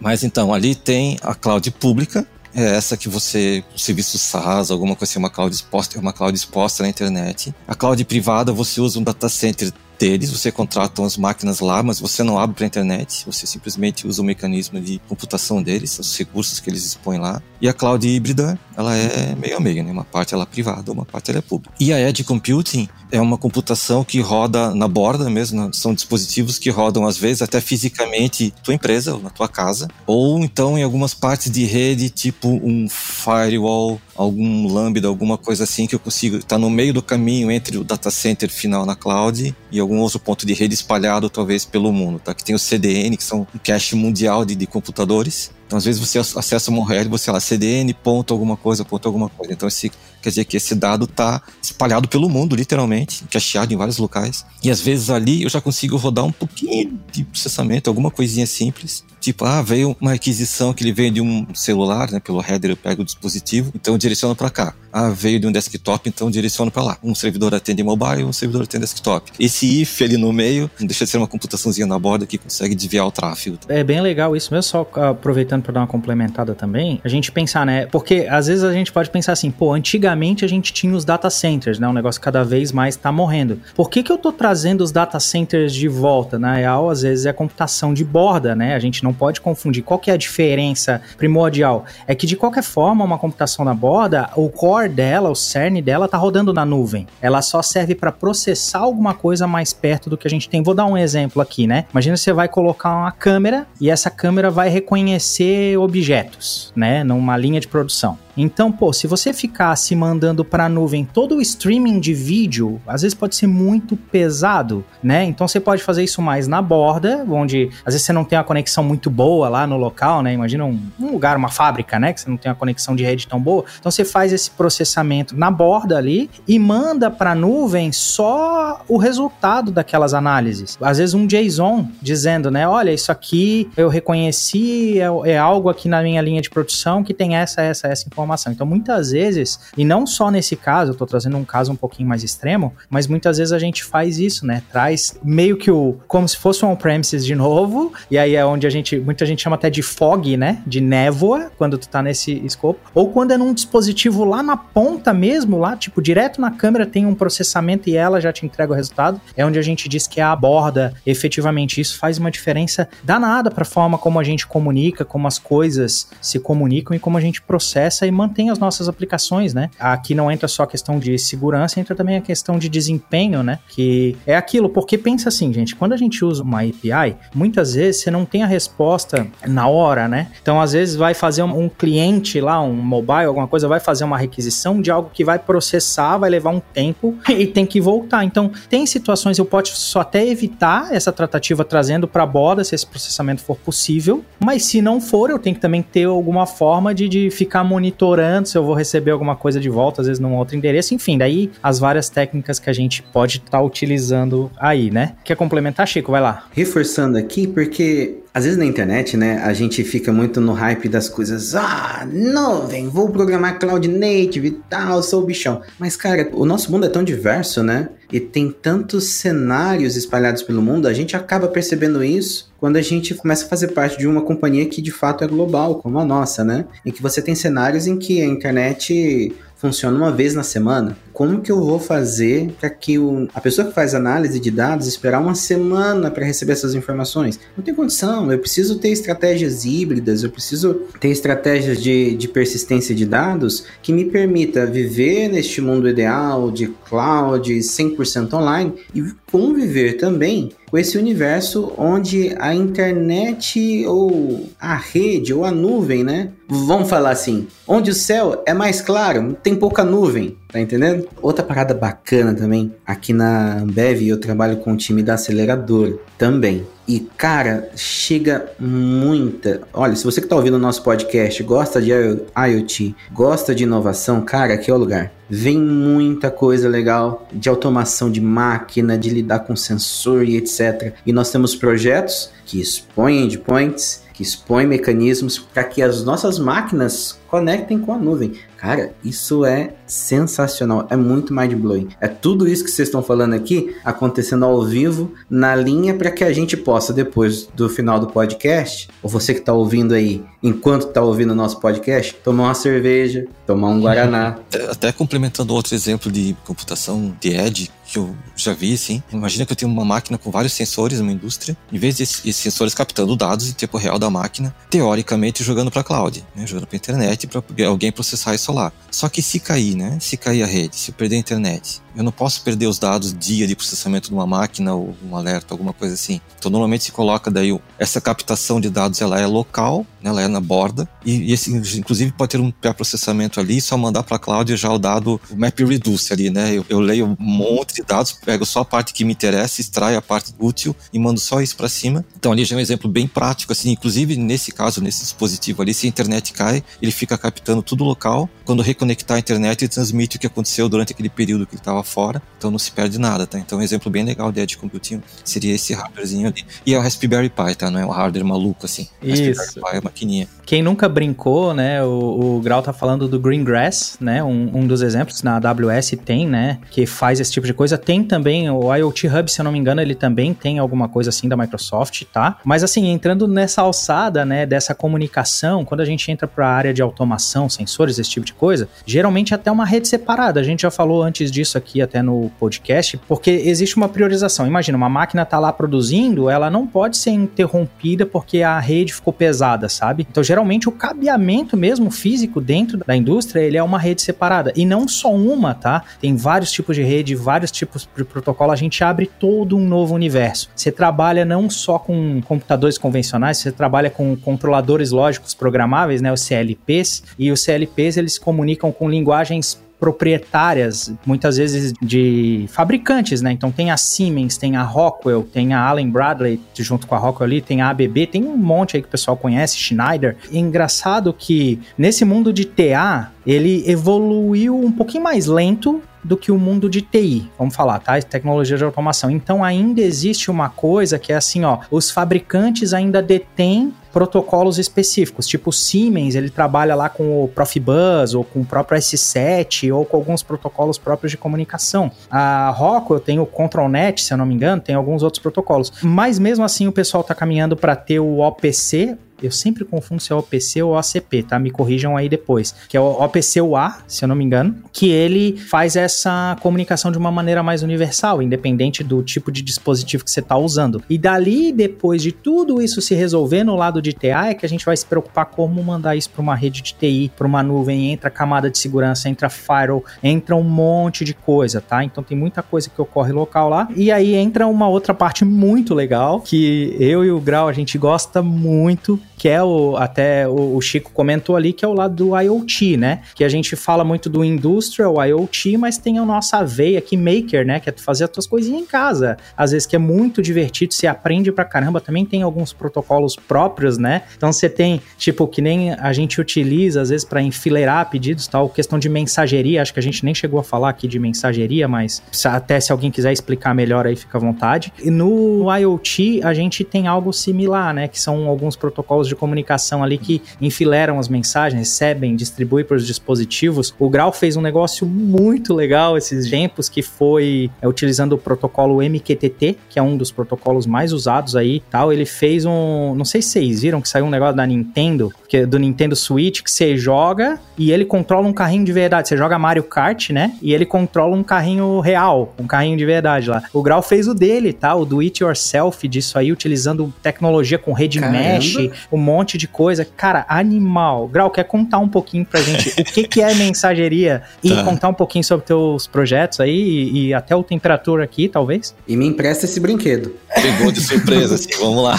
Mas então, ali tem a cloud pública, é essa que você, o serviço SaaS, alguma coisa assim, uma cloud exposta, é uma cloud exposta na internet. A cloud privada, você usa um data center deles, você contrata as máquinas lá, mas você não abre para a internet, você simplesmente usa o mecanismo de computação deles, os recursos que eles expõem lá. E a cloud híbrida, ela é meio a meio, né? Uma parte ela é privada, uma parte ela é pública. E a edge computing é uma computação que roda na borda mesmo, são dispositivos que rodam às vezes até fisicamente tua empresa ou na tua casa, ou então em algumas partes de rede, tipo um firewall, algum lambda, alguma coisa assim que eu consigo estar no meio do caminho entre o data center final na cloud e algum outro ponto de rede espalhado talvez pelo mundo, tá? Que tem o CDN, que são um cache mundial de, de computadores. Então, às vezes você acessa uma URL você lá, CDN, ponto alguma coisa, ponto alguma coisa. Então, esse, quer dizer que esse dado está espalhado pelo mundo, literalmente, cacheado em vários locais. E às vezes ali eu já consigo rodar um pouquinho de processamento, alguma coisinha simples. Tipo, ah, veio uma requisição que ele veio de um celular, né? Pelo header eu pego o dispositivo, então eu direciono para cá. Ah, veio de um desktop, então direciono para lá. Um servidor atende mobile, um servidor atende desktop. Esse if ali no meio, deixa de ser uma computaçãozinha na borda que consegue desviar o tráfego. É bem legal isso mesmo, só aproveitando para dar uma complementada também, a gente pensar, né? Porque às vezes a gente pode pensar assim, pô, antigamente a gente tinha os data centers, né? Um negócio cada vez mais tá morrendo. Por que que eu tô trazendo os data centers de volta? Na real, às vezes é computação de borda, né? A gente não pode confundir. Qual que é a diferença primordial? É que de qualquer forma, uma computação na borda, o core dela, o cerne dela tá rodando na nuvem. Ela só serve para processar alguma coisa mais perto do que a gente tem. Vou dar um exemplo aqui, né? Imagina você vai colocar uma câmera e essa câmera vai reconhecer objetos, né, numa linha de produção. Então, pô, se você ficasse mandando para a nuvem todo o streaming de vídeo, às vezes pode ser muito pesado, né? Então você pode fazer isso mais na borda, onde às vezes você não tem uma conexão muito boa lá no local, né? Imagina um, um lugar, uma fábrica, né? Que você não tem uma conexão de rede tão boa. Então você faz esse processamento na borda ali e manda para a nuvem só o resultado daquelas análises. Às vezes um JSON dizendo, né? Olha, isso aqui eu reconheci, é, é algo aqui na minha linha de produção que tem essa, essa, essa informação informação. Então, muitas vezes, e não só nesse caso, eu tô trazendo um caso um pouquinho mais extremo, mas muitas vezes a gente faz isso, né? Traz meio que o como se fosse um on-premises de novo, e aí é onde a gente, muita gente chama até de fog, né? De névoa, quando tu tá nesse escopo, ou quando é num dispositivo lá na ponta mesmo, lá, tipo, direto na câmera tem um processamento e ela já te entrega o resultado, é onde a gente diz que é a borda, efetivamente, isso faz uma diferença danada para a forma como a gente comunica, como as coisas se comunicam e como a gente processa e mantém as nossas aplicações, né? Aqui não entra só a questão de segurança, entra também a questão de desempenho, né? Que é aquilo, porque pensa assim, gente, quando a gente usa uma API, muitas vezes você não tem a resposta na hora, né? Então, às vezes vai fazer um, cliente lá, um mobile, alguma coisa, vai fazer uma requisição de algo que vai processar, vai levar um tempo e tem que voltar. Então, tem situações eu posso até evitar essa tratativa trazendo para a borda se esse processamento for possível, mas se não for, eu tenho que também ter alguma forma de, de ficar monitorando monitorando se eu vou receber alguma coisa de volta, às vezes num outro endereço, enfim, daí as várias técnicas que a gente pode estar tá utilizando aí, né? Quer complementar, Chico? Vai lá. Reforçando aqui, porque às vezes na internet, né, a gente fica muito no hype das coisas. Ah, nuvem, vou programar cloud native e tal, sou o bichão. Mas, cara, o nosso mundo é tão diverso, né? E tem tantos cenários espalhados pelo mundo, a gente acaba percebendo isso quando a gente começa a fazer parte de uma companhia que de fato é global, como a nossa, né? Em que você tem cenários em que a internet funciona uma vez na semana. Como que eu vou fazer para que o, a pessoa que faz análise de dados esperar uma semana para receber essas informações? Não tem condição. Eu preciso ter estratégias híbridas, eu preciso ter estratégias de, de persistência de dados que me permita viver neste mundo ideal de cloud 100% online e conviver também com esse universo onde a internet ou a rede ou a nuvem, né? Vamos falar assim, onde o céu é mais claro, tem pouca nuvem. Tá entendendo? Outra parada bacana também, aqui na Ambev eu trabalho com o time da aceleradora também. E, cara, chega muita. Olha, se você que tá ouvindo o nosso podcast gosta de IoT, gosta de inovação, cara, aqui é o lugar. Vem muita coisa legal de automação de máquina, de lidar com sensor e etc. E nós temos projetos que expõem endpoints, que expõem mecanismos para que as nossas máquinas conectem com a nuvem. Cara, isso é sensacional, é muito mind-blowing. É tudo isso que vocês estão falando aqui acontecendo ao vivo, na linha, para que a gente possa, depois do final do podcast, ou você que está ouvindo aí, enquanto está ouvindo o nosso podcast, tomar uma cerveja, tomar um Guaraná. Até complementando outro exemplo de computação de Edge, que eu já vi, assim. Imagina que eu tenho uma máquina com vários sensores numa indústria, em vez desses sensores captando dados em tempo real da máquina, teoricamente jogando para cloud, né? jogando para internet para alguém processar isso lá. Só que se cair, né? Se cair a rede, se perder a internet, eu não posso perder os dados dia de processamento de uma máquina ou um alerta, alguma coisa assim. Então normalmente se coloca daí essa captação de dados, ela é local, né, ela é na borda e, e esse, inclusive pode ter um pré-processamento ali, só mandar para a cloud já o dado, o map reduce ali, né? Eu, eu, leio um monte de dados, pego só a parte que me interessa, extraio a parte útil e mando só isso para cima. Então ali já é um exemplo bem prático, assim, inclusive nesse caso, nesse dispositivo ali, se a internet cai, ele fica captando tudo local. Quando reconectar a internet, ele transmite o que aconteceu durante aquele período que ele estava fora, então não se perde nada, tá? Então um exemplo bem legal de edge computing seria esse hardwarezinho ali. E é o Raspberry Pi, tá? Não é um hardware maluco assim. Isso. Raspberry Pi é maquininha. Quem nunca brincou, né? O, o Grau tá falando do Greengrass, né? Um, um dos exemplos na AWS tem, né? Que faz esse tipo de coisa. Tem também o IoT Hub, se eu não me engano, ele também tem alguma coisa assim da Microsoft, tá? Mas assim, entrando nessa alçada, né? Dessa comunicação, quando a gente entra para a área de automação, sensores, esse tipo de coisa, geralmente até uma rede separada. A gente já falou antes disso aqui até no podcast, porque existe uma priorização. Imagina, uma máquina tá lá produzindo, ela não pode ser interrompida porque a rede ficou pesada, sabe? Então, geralmente o cabeamento mesmo físico dentro da indústria, ele é uma rede separada. E não só uma, tá? Tem vários tipos de rede, vários tipos de protocolo, a gente abre todo um novo universo. Você trabalha não só com computadores convencionais, você trabalha com controladores lógicos programáveis, né, os CLPs, e os CLPs eles comunicam com linguagens proprietárias, muitas vezes de fabricantes, né? Então tem a Siemens, tem a Rockwell, tem a Allen Bradley, junto com a Rockwell ali, tem a ABB, tem um monte aí que o pessoal conhece, Schneider. E engraçado que nesse mundo de TA, ele evoluiu um pouquinho mais lento do que o mundo de TI, vamos falar, tá? Tecnologia de automação. Então ainda existe uma coisa que é assim, ó, os fabricantes ainda detêm protocolos específicos, tipo o Siemens, ele trabalha lá com o Profibus ou com o próprio S7 ou com alguns protocolos próprios de comunicação. A Rockwell tem o ControlNet, se eu não me engano, tem alguns outros protocolos. Mas mesmo assim o pessoal está caminhando para ter o OPC, eu sempre confundo se é OPC ou OCP, tá? Me corrijam aí depois. Que é o OPC-UA, se eu não me engano, que ele faz essa comunicação de uma maneira mais universal, independente do tipo de dispositivo que você está usando. E dali, depois de tudo isso se resolver no lado de TA, é que a gente vai se preocupar como mandar isso para uma rede de TI, para uma nuvem, entra camada de segurança, entra firewall, entra um monte de coisa, tá? Então tem muita coisa que ocorre local lá. E aí entra uma outra parte muito legal que eu e o Grau a gente gosta muito, que é o até o, Chico comentou ali, que é o lado do IoT, né? Que a gente fala muito do industrial IoT, mas tem a nossa veia aqui maker, né? Que é tu fazer as tuas coisinhas em casa. Às vezes que é muito divertido, você aprende pra caramba. Também tem alguns protocolos próprios, né? Então você tem, tipo, que nem a gente utiliza às vezes para enfileirar pedidos, tal, questão de mensageria. Acho que a gente nem chegou a falar aqui de mensageria, mas até se alguém quiser explicar melhor aí, fica à vontade. E no IoT a gente tem algo similar, né? Que são alguns protocolos de comunicação ali que enfileiram as mensagens, recebem, distribuem para os dispositivos. O Grau fez um negócio muito legal esses tempos que foi é, utilizando o protocolo MQTT, que é um dos protocolos mais usados aí, tal. Ele fez um, não sei se vocês viram que saiu um negócio da Nintendo, que é do Nintendo Switch que você joga e ele controla um carrinho de verdade. Você joga Mario Kart, né? E ele controla um carrinho real, um carrinho de verdade lá. O Grau fez o dele, tá? O do it yourself disso aí utilizando tecnologia com rede Caramba. mesh, um monte de coisa. Cara, animal. Grau, quer contar um pouquinho pra gente o que, que é mensageria e tá. contar um pouquinho sobre teus projetos aí e, e até o temperatura aqui, talvez? E me empresta esse brinquedo. Pegou de surpresa, assim, vamos lá.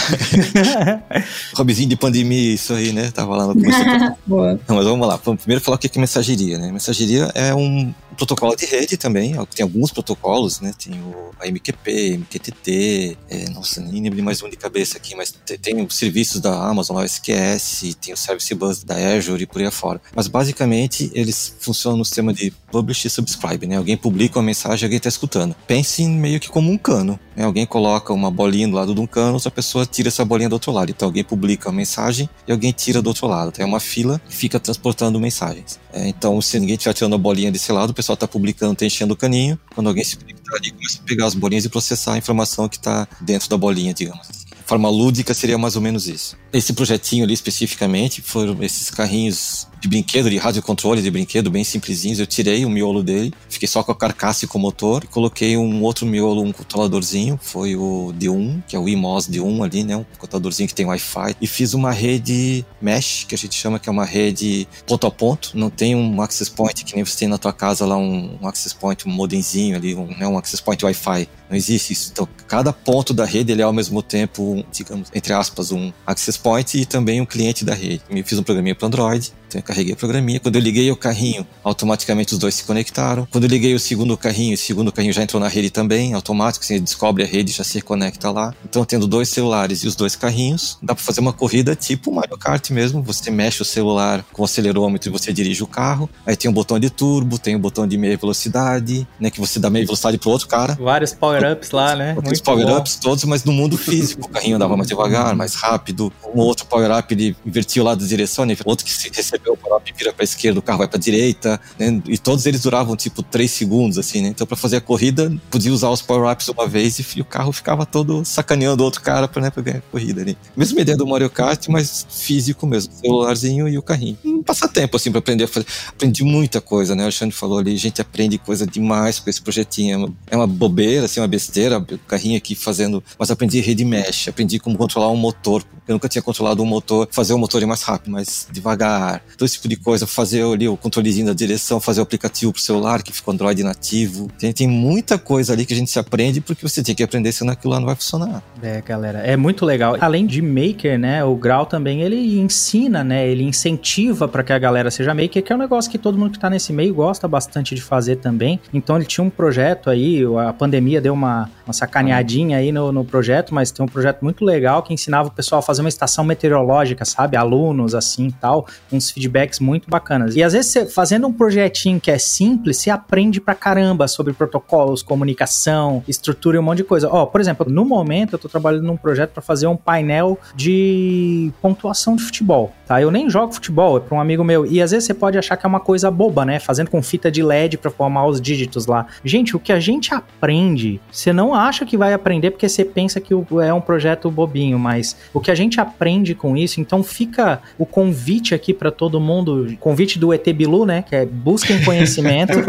Hobbyzinho de pandemia, isso aí, né? Tava lá no começo. Boa. Não, mas vamos lá. Vamos primeiro falar o que é mensageria, né? Mensageria é um protocolo de rede também. Tem alguns protocolos, né? Tem o AMQP, MQTT, é, nossa, nem lembro de mais um de cabeça aqui, mas tem, tem os serviços da Amazon, o SQS, tem o Service Bus da Azure e por aí afora. Mas basicamente eles funcionam no sistema de publish e subscribe, né? Alguém publica uma mensagem, alguém está escutando. Pense meio que como um cano, né? Alguém coloca uma bolinha do lado de um cano, outra pessoa tira essa bolinha do outro lado. Então alguém publica uma mensagem e alguém tira do outro lado. Tem uma fila que fica transportando mensagens. É, então se ninguém estiver tirando a bolinha desse lado, o pessoal está publicando, está enchendo o caninho. Quando alguém se conectar ali, começa a pegar as bolinhas e processar a informação que está dentro da bolinha, digamos assim forma lúdica seria mais ou menos isso. Esse projetinho ali especificamente foram esses carrinhos de brinquedo, de rádio controle de brinquedo, bem simplesinhos. Eu tirei o miolo dele, fiquei só com a carcaça e com o motor, e coloquei um outro miolo, um controladorzinho, foi o D1, que é o IMOS D1 ali, né? Um controladorzinho que tem Wi-Fi. E fiz uma rede mesh, que a gente chama que é uma rede ponto a ponto. Não tem um access point que nem você tem na tua casa lá, um, um access point, um modemzinho ali, um, né? um access point Wi-Fi. Não existe isso. Então, cada ponto da rede ele é ao mesmo tempo, digamos, entre aspas, um access point e também um cliente da rede. Eu fiz um programinha para Android então eu carreguei o programinha. Quando eu liguei o carrinho, automaticamente os dois se conectaram. Quando eu liguei o segundo carrinho, o segundo carrinho já entrou na rede também, automático, assim, ele descobre a rede já se conecta lá. Então tendo dois celulares e os dois carrinhos, dá para fazer uma corrida tipo Mario Kart mesmo. Você mexe o celular com o acelerômetro e você dirige o carro. Aí tem um botão de turbo, tem um botão de meia velocidade, né, que você dá meia velocidade pro outro cara. Vários power-ups lá, né? Vários power-ups todos, mas no mundo físico. O carrinho andava mais devagar, mais rápido. Um outro power-up ele invertia o lado da direção, né? outro que recebeu o power-up vira pra esquerda, o carro vai pra direita, né? E todos eles duravam tipo 3 segundos, assim, né? Então pra fazer a corrida, podia usar os power-ups uma vez e, o carro ficava todo sacaneando o outro cara pra, né, ganhar a corrida ali. Mesma ideia do Mario Kart, mas físico mesmo, celularzinho e o carrinho. Um passatempo, assim, pra aprender a fazer. Aprendi muita coisa, né? O Alexandre falou ali, a gente aprende coisa demais com esse projetinho. É uma, é uma bobeira, assim, uma besteira, o carrinho aqui fazendo. Mas aprendi rede mesh, aprendi como controlar um motor. Eu nunca tinha controlado um motor, fazer o motor ir mais rápido, mais devagar. Todo esse tipo de coisa, fazer ali o controlezinho da direção, fazer o aplicativo pro celular que fica Android nativo. Tem, tem muita coisa ali que a gente se aprende porque você tem que aprender, senão aquilo lá não vai funcionar. É, galera, é muito legal. Além de maker, né, o Grau também ele ensina, né, ele incentiva para que a galera seja maker, que é um negócio que todo mundo que tá nesse meio gosta bastante de fazer também. Então ele tinha um projeto aí, a pandemia deu uma, uma sacaneadinha aí no, no projeto, mas tem um projeto muito legal que ensinava o pessoal a fazer uma estação meteorológica, sabe? Alunos assim tal, uns feedbacks muito bacanas. E às vezes, você, fazendo um projetinho que é simples, você aprende pra caramba sobre protocolos, comunicação, estrutura e um monte de coisa. Ó, por exemplo, no momento eu tô trabalhando num projeto para fazer um painel de pontuação de futebol, tá? Eu nem jogo futebol, é pra um amigo meu. E às vezes você pode achar que é uma coisa boba, né? Fazendo com fita de LED para formar os dígitos lá. Gente, o que a gente aprende, você não acha que vai aprender porque você pensa que é um projeto bobinho, mas o que a gente aprende com isso, então fica o convite aqui para todo mundo, convite do ET Bilu, né? Que é busquem conhecimento.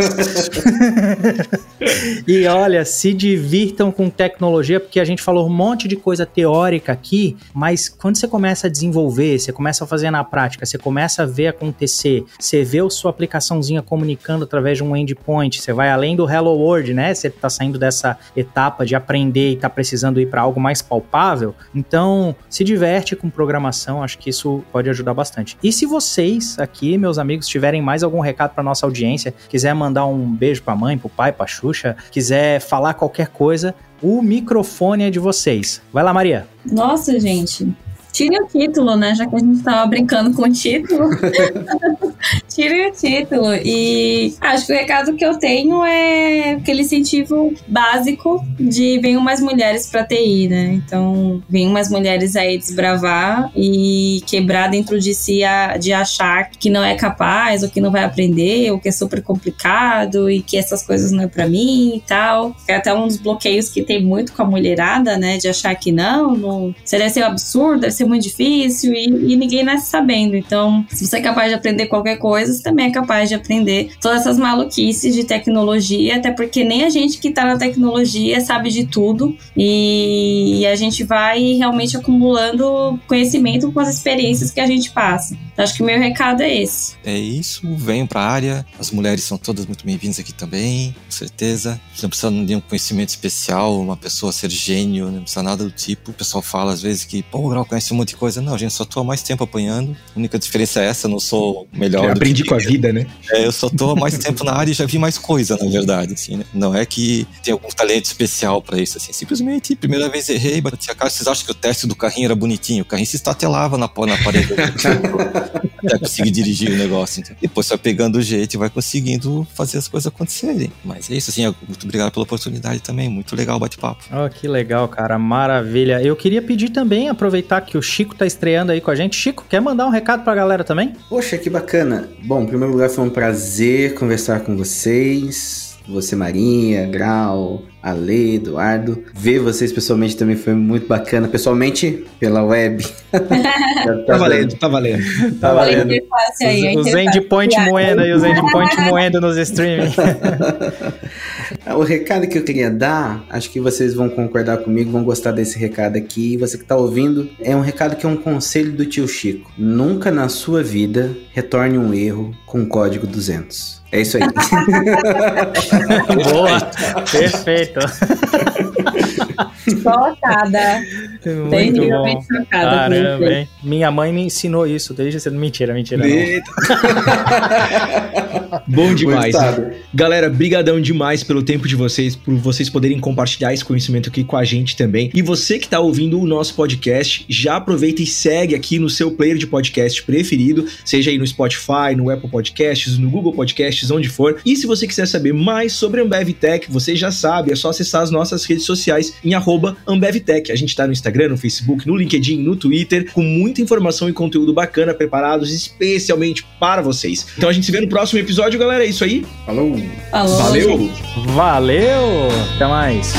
e olha, se divirtam com tecnologia, porque a gente falou um monte de coisa teórica aqui, mas quando você começa a desenvolver, você começa a fazer na prática, você começa a ver acontecer, você vê a sua aplicaçãozinha comunicando através de um endpoint, você vai além do Hello World, né? Você tá saindo dessa etapa de aprender e tá precisando ir para algo mais palpável. Então, se diverte com programação, acho que isso pode ajudar bastante. E se vocês aqui, meus amigos, tiverem mais algum recado para nossa audiência, quiser mandar um beijo para a mãe, para o pai, para Xuxa, quiser falar qualquer coisa, o microfone é de vocês. Vai lá, Maria. Nossa, gente. Tire o título, né? Já que a gente tava brincando com o título. Tire o título. E acho que o recado que eu tenho é aquele incentivo básico de venham mais mulheres pra TI, né? Então, venham mais mulheres aí desbravar e quebrar dentro de si a, de achar que não é capaz, ou que não vai aprender, ou que é super complicado e que essas coisas não é pra mim e tal. É até um dos bloqueios que tem muito com a mulherada, né? De achar que não, não você deve ser um absurdo, deve ser muito difícil e, e ninguém nasce sabendo. Então, se você é capaz de aprender qualquer coisa, coisas também é capaz de aprender todas essas maluquices de tecnologia, até porque nem a gente que tá na tecnologia sabe de tudo e a gente vai realmente acumulando conhecimento com as experiências que a gente passa. Então, acho que o meu recado é esse. É isso, venham pra área, as mulheres são todas muito bem-vindas aqui também, com certeza. Não precisa de um conhecimento especial, uma pessoa ser gênio, não precisa nada do tipo. O pessoal fala às vezes que, pô, o Grau conhece um monte de coisa. Não, gente, só tô há mais tempo apanhando. A única diferença é essa, eu não sou melhor. Que... com a vida, né? É, eu só tô há mais tempo na área e já vi mais coisa, na verdade, assim, né? Não é que tem algum talento especial para isso, assim. Simplesmente, primeira vez errei, bati a cara. Vocês acham que o teste do carrinho era bonitinho? O carrinho se estatelava na, na parede. até conseguir dirigir o negócio. Então. Depois vai pegando o jeito e vai conseguindo fazer as coisas acontecerem. Mas é isso, assim, muito obrigado pela oportunidade também. Muito legal o bate-papo. Oh, que legal, cara. Maravilha. Eu queria pedir também, aproveitar que o Chico tá estreando aí com a gente. Chico, quer mandar um recado pra galera também? Poxa, que bacana. Bom, em primeiro lugar, foi um prazer conversar com vocês. Você, Marinha, Grau, Ale, Eduardo. Ver vocês pessoalmente também foi muito bacana. Pessoalmente, pela web. tá, tá valendo, tá valendo. Tá valendo. Aí, os endpoint moendo aí, os endpoint moendo nos streaming. o recado que eu queria dar, acho que vocês vão concordar comigo, vão gostar desse recado aqui. Você que tá ouvindo, é um recado que é um conselho do tio Chico. Nunca na sua vida retorne um erro com código 200. É isso aí. Boa, perfeito. Chocada. Muito bom. chocada. Caramba, hein? Minha mãe me ensinou isso desde cedo. Mentira, mentira. bom demais. Galera, brigadão demais pelo tempo de vocês, por vocês poderem compartilhar esse conhecimento aqui com a gente também. E você que está ouvindo o nosso podcast, já aproveita e segue aqui no seu player de podcast preferido, seja aí no Spotify, no Apple Podcasts, no Google Podcasts, onde for. E se você quiser saber mais sobre a Ambev Tech, você já sabe, é só acessar as nossas redes sociais em arroba AmbevTech. A gente está no Instagram, no Facebook, no LinkedIn, no Twitter, com muita informação e conteúdo bacana preparados especialmente para vocês. Então a gente se vê no próximo episódio, galera. É isso aí. Falou. Falou Valeu. Valeu. Até mais.